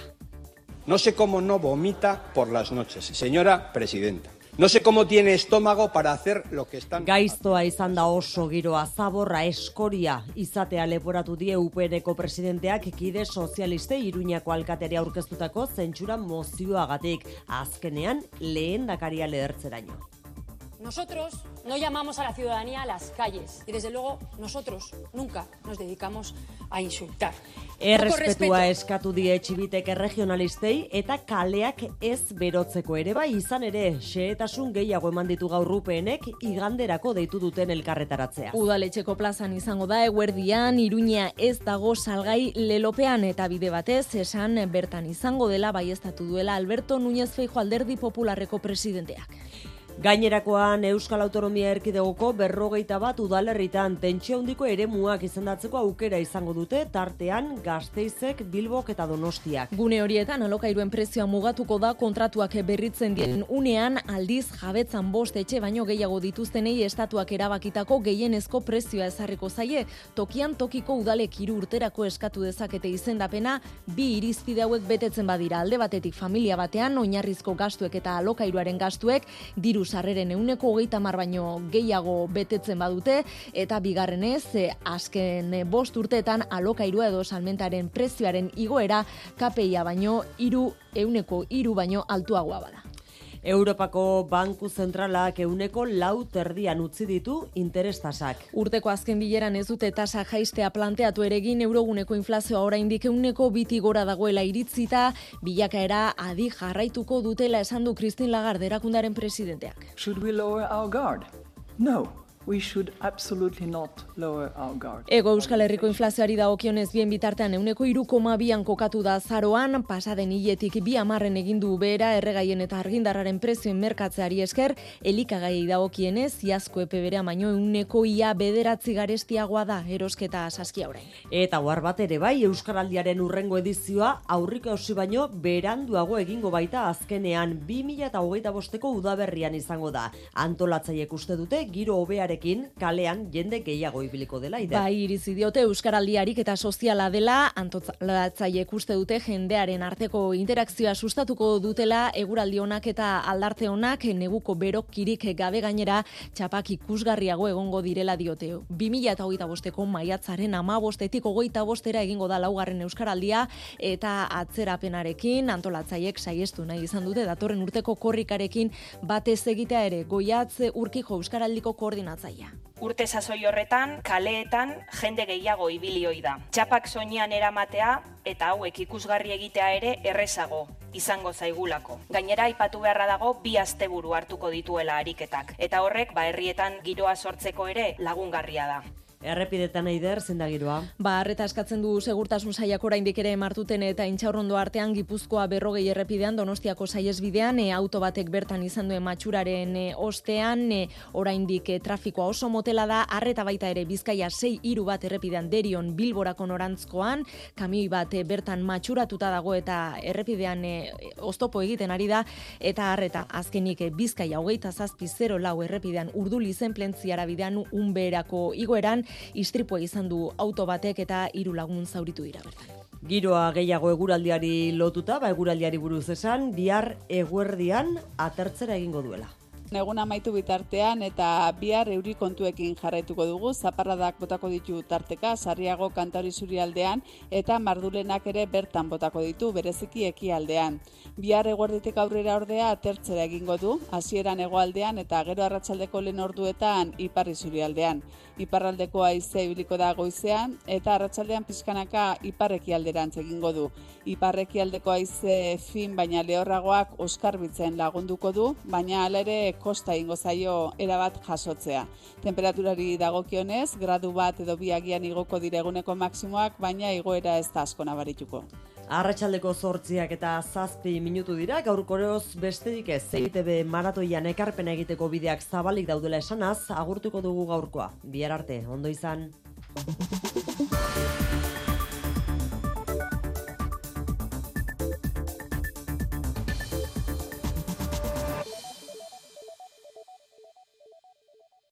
No sé cómo no vomita por las noches, señora presidenta. No sé cómo tiene estómago para hacer lo que están... Gaiztoa izan da oso giroa zaborra eskoria izatea leporatu die UPNeko presidenteak kide sozialiste iruñako alkateria aurkeztutako zentsura mozioagatik azkenean lehen dakaria ledertzeraino. Nosotros no llamamos a la ciudadanía a las calles y desde luego nosotros nunca nos dedicamos a insultar. Errespetua eskatu die txibitek erregionalistei eta kaleak ez berotzeko ere bai izan ere xehetasun gehiago eman ditu gaur rupeenek iganderako deitu duten elkarretaratzea. Udaletxeko plazan izango da eguerdian, iruña ez dago salgai lelopean eta bide batez esan bertan izango dela baiestatu duela Alberto Núñez Feijo alderdi popularreko presidenteak. Gainerakoan Euskal Autonomia Erkidegoko berrogeita bat udalerritan tentsio handiko eremuak izendatzeko aukera izango dute tartean Gasteizek, Bilbok eta Donostiak. Gune horietan alokairuen prezioa mugatuko da kontratuak berritzen dien unean aldiz jabetzan bost etxe baino gehiago dituztenei estatuak erabakitako gehienezko prezioa ezarriko zaie. Tokian tokiko udalek hiru urterako eskatu dezakete izendapena bi irizpide hauek betetzen badira alde batetik familia batean oinarrizko gastuek eta alokairuaren gastuek diru sarreren euneko hogeita mar baino gehiago betetzen badute, eta bigarrenez, azken bost urteetan alokairua edo salmentaren prezioaren igoera KPIa baino iru euneko iru baino altuagoa bada. Europako Banku Zentralak euneko lau terdian utzi ditu interestasak. Urteko azken bileran ez dute tasa jaistea planteatu eregin euroguneko inflazioa oraindik euneko biti gora dagoela iritzita, bilakaera adi jarraituko dutela esan du Christine Lagarde erakundaren presidenteak. Should we lower our guard? No we should absolutely not lower our guard. Ego Euskal Herriko inflazioari dagokionez bien bitartean euneko irukoma bian kokatu da zaroan, pasaden hiletik bi amarren egindu bera erregaien eta argindarraren prezioen merkatzeari esker, elikagai dagokienez, iazko epe berea baino euneko ia bederatzi garestiagoa da erosketa saskia orain. Eta guar bat ere bai, Euskaraldiaren urrengo edizioa aurriko hausi baino beranduago egingo baita azkenean 2000 eta hogeita bosteko udaberrian izango da. Antolatzaiek uste dute giro hobeare Euskararekin kalean jende gehiago ibiliko dela ide. Bai, irizi diote Euskaraldiarik eta soziala dela, antolatzaile ikuste dute jendearen arteko interakzioa sustatuko dutela eguraldi honak eta aldarte honak neguko berokirik gabe gainera txapak ikusgarriago egongo direla diote. 2025eko maiatzaren 15etik 25era egingo da laugarren Euskaraldia eta atzerapenarekin antolatzaiek saiestu nahi izan dute datorren urteko korrikarekin batez egitea ere goiatze urkijo Euskaraldiko koordinatza sortzailea. Urte sasoi horretan, kaleetan jende gehiago ibilioi da. Txapak soinean eramatea eta hauek ikusgarri egitea ere errezago izango zaigulako. Gainera aipatu beharra dago bi asteburu hartuko dituela ariketak eta horrek ba herrietan giroa sortzeko ere lagungarria da. Errepidetan eider, zendagiroa. Ba, arreta eskatzen du segurtasun saiak oraindik ere martuten eta intxaurrondo artean Gipuzkoa berrogei errepidean Donostiako saiesbidean e, auto batek bertan izan duen matxuraren e, ostean e, oraindik e, trafikoa oso motela da arreta baita ere Bizkaia sei hiru bat errepidean derion Bilborako norantzkoan kamioi bat e, bertan matxuratuta dago eta errepidean e, oztopo egiten ari da eta arreta azkenik e, Bizkaia hogeita zazpi zero lau errepidean urdu lizen plentziara bidean unberako igoeran istripua izan du auto batek eta hiru lagun zauritu dira bertan. Giroa gehiago eguraldiari lotuta, ba eguraldiari buruz esan, bihar eguerdian atertzera egingo duela. Egun amaitu bitartean eta bihar euri kontuekin jarraituko dugu, zaparradak botako ditu tarteka, sarriago kantauri aldean eta mardulenak ere bertan botako ditu, bereziki ekialdean. Bihar eguerditek aurrera ordea atertzera egingo du, hasieran hegoaldean eta gero arratsaldeko lehen orduetan iparri aldean. Iparraldeko haize ibiliko da goizean eta arratsaldean pizkanaka iparreki alderantz egingo du. Iparreki aldeko haize fin baina lehorragoak oskarbitzen lagunduko du, baina hala ere kosta ingo zaio erabat jasotzea. Temperaturari dagokionez, gradu bat edo biagian igoko direguneko maksimoak, baina igoera ez da asko nabarituko. Arratxaldeko zortziak eta zazpi minutu dira, gaur koreoz besterik ez, EITB maratoian ekarpen egiteko bideak zabalik daudela esanaz, agurtuko dugu gaurkoa. Bihar arte, ondo izan.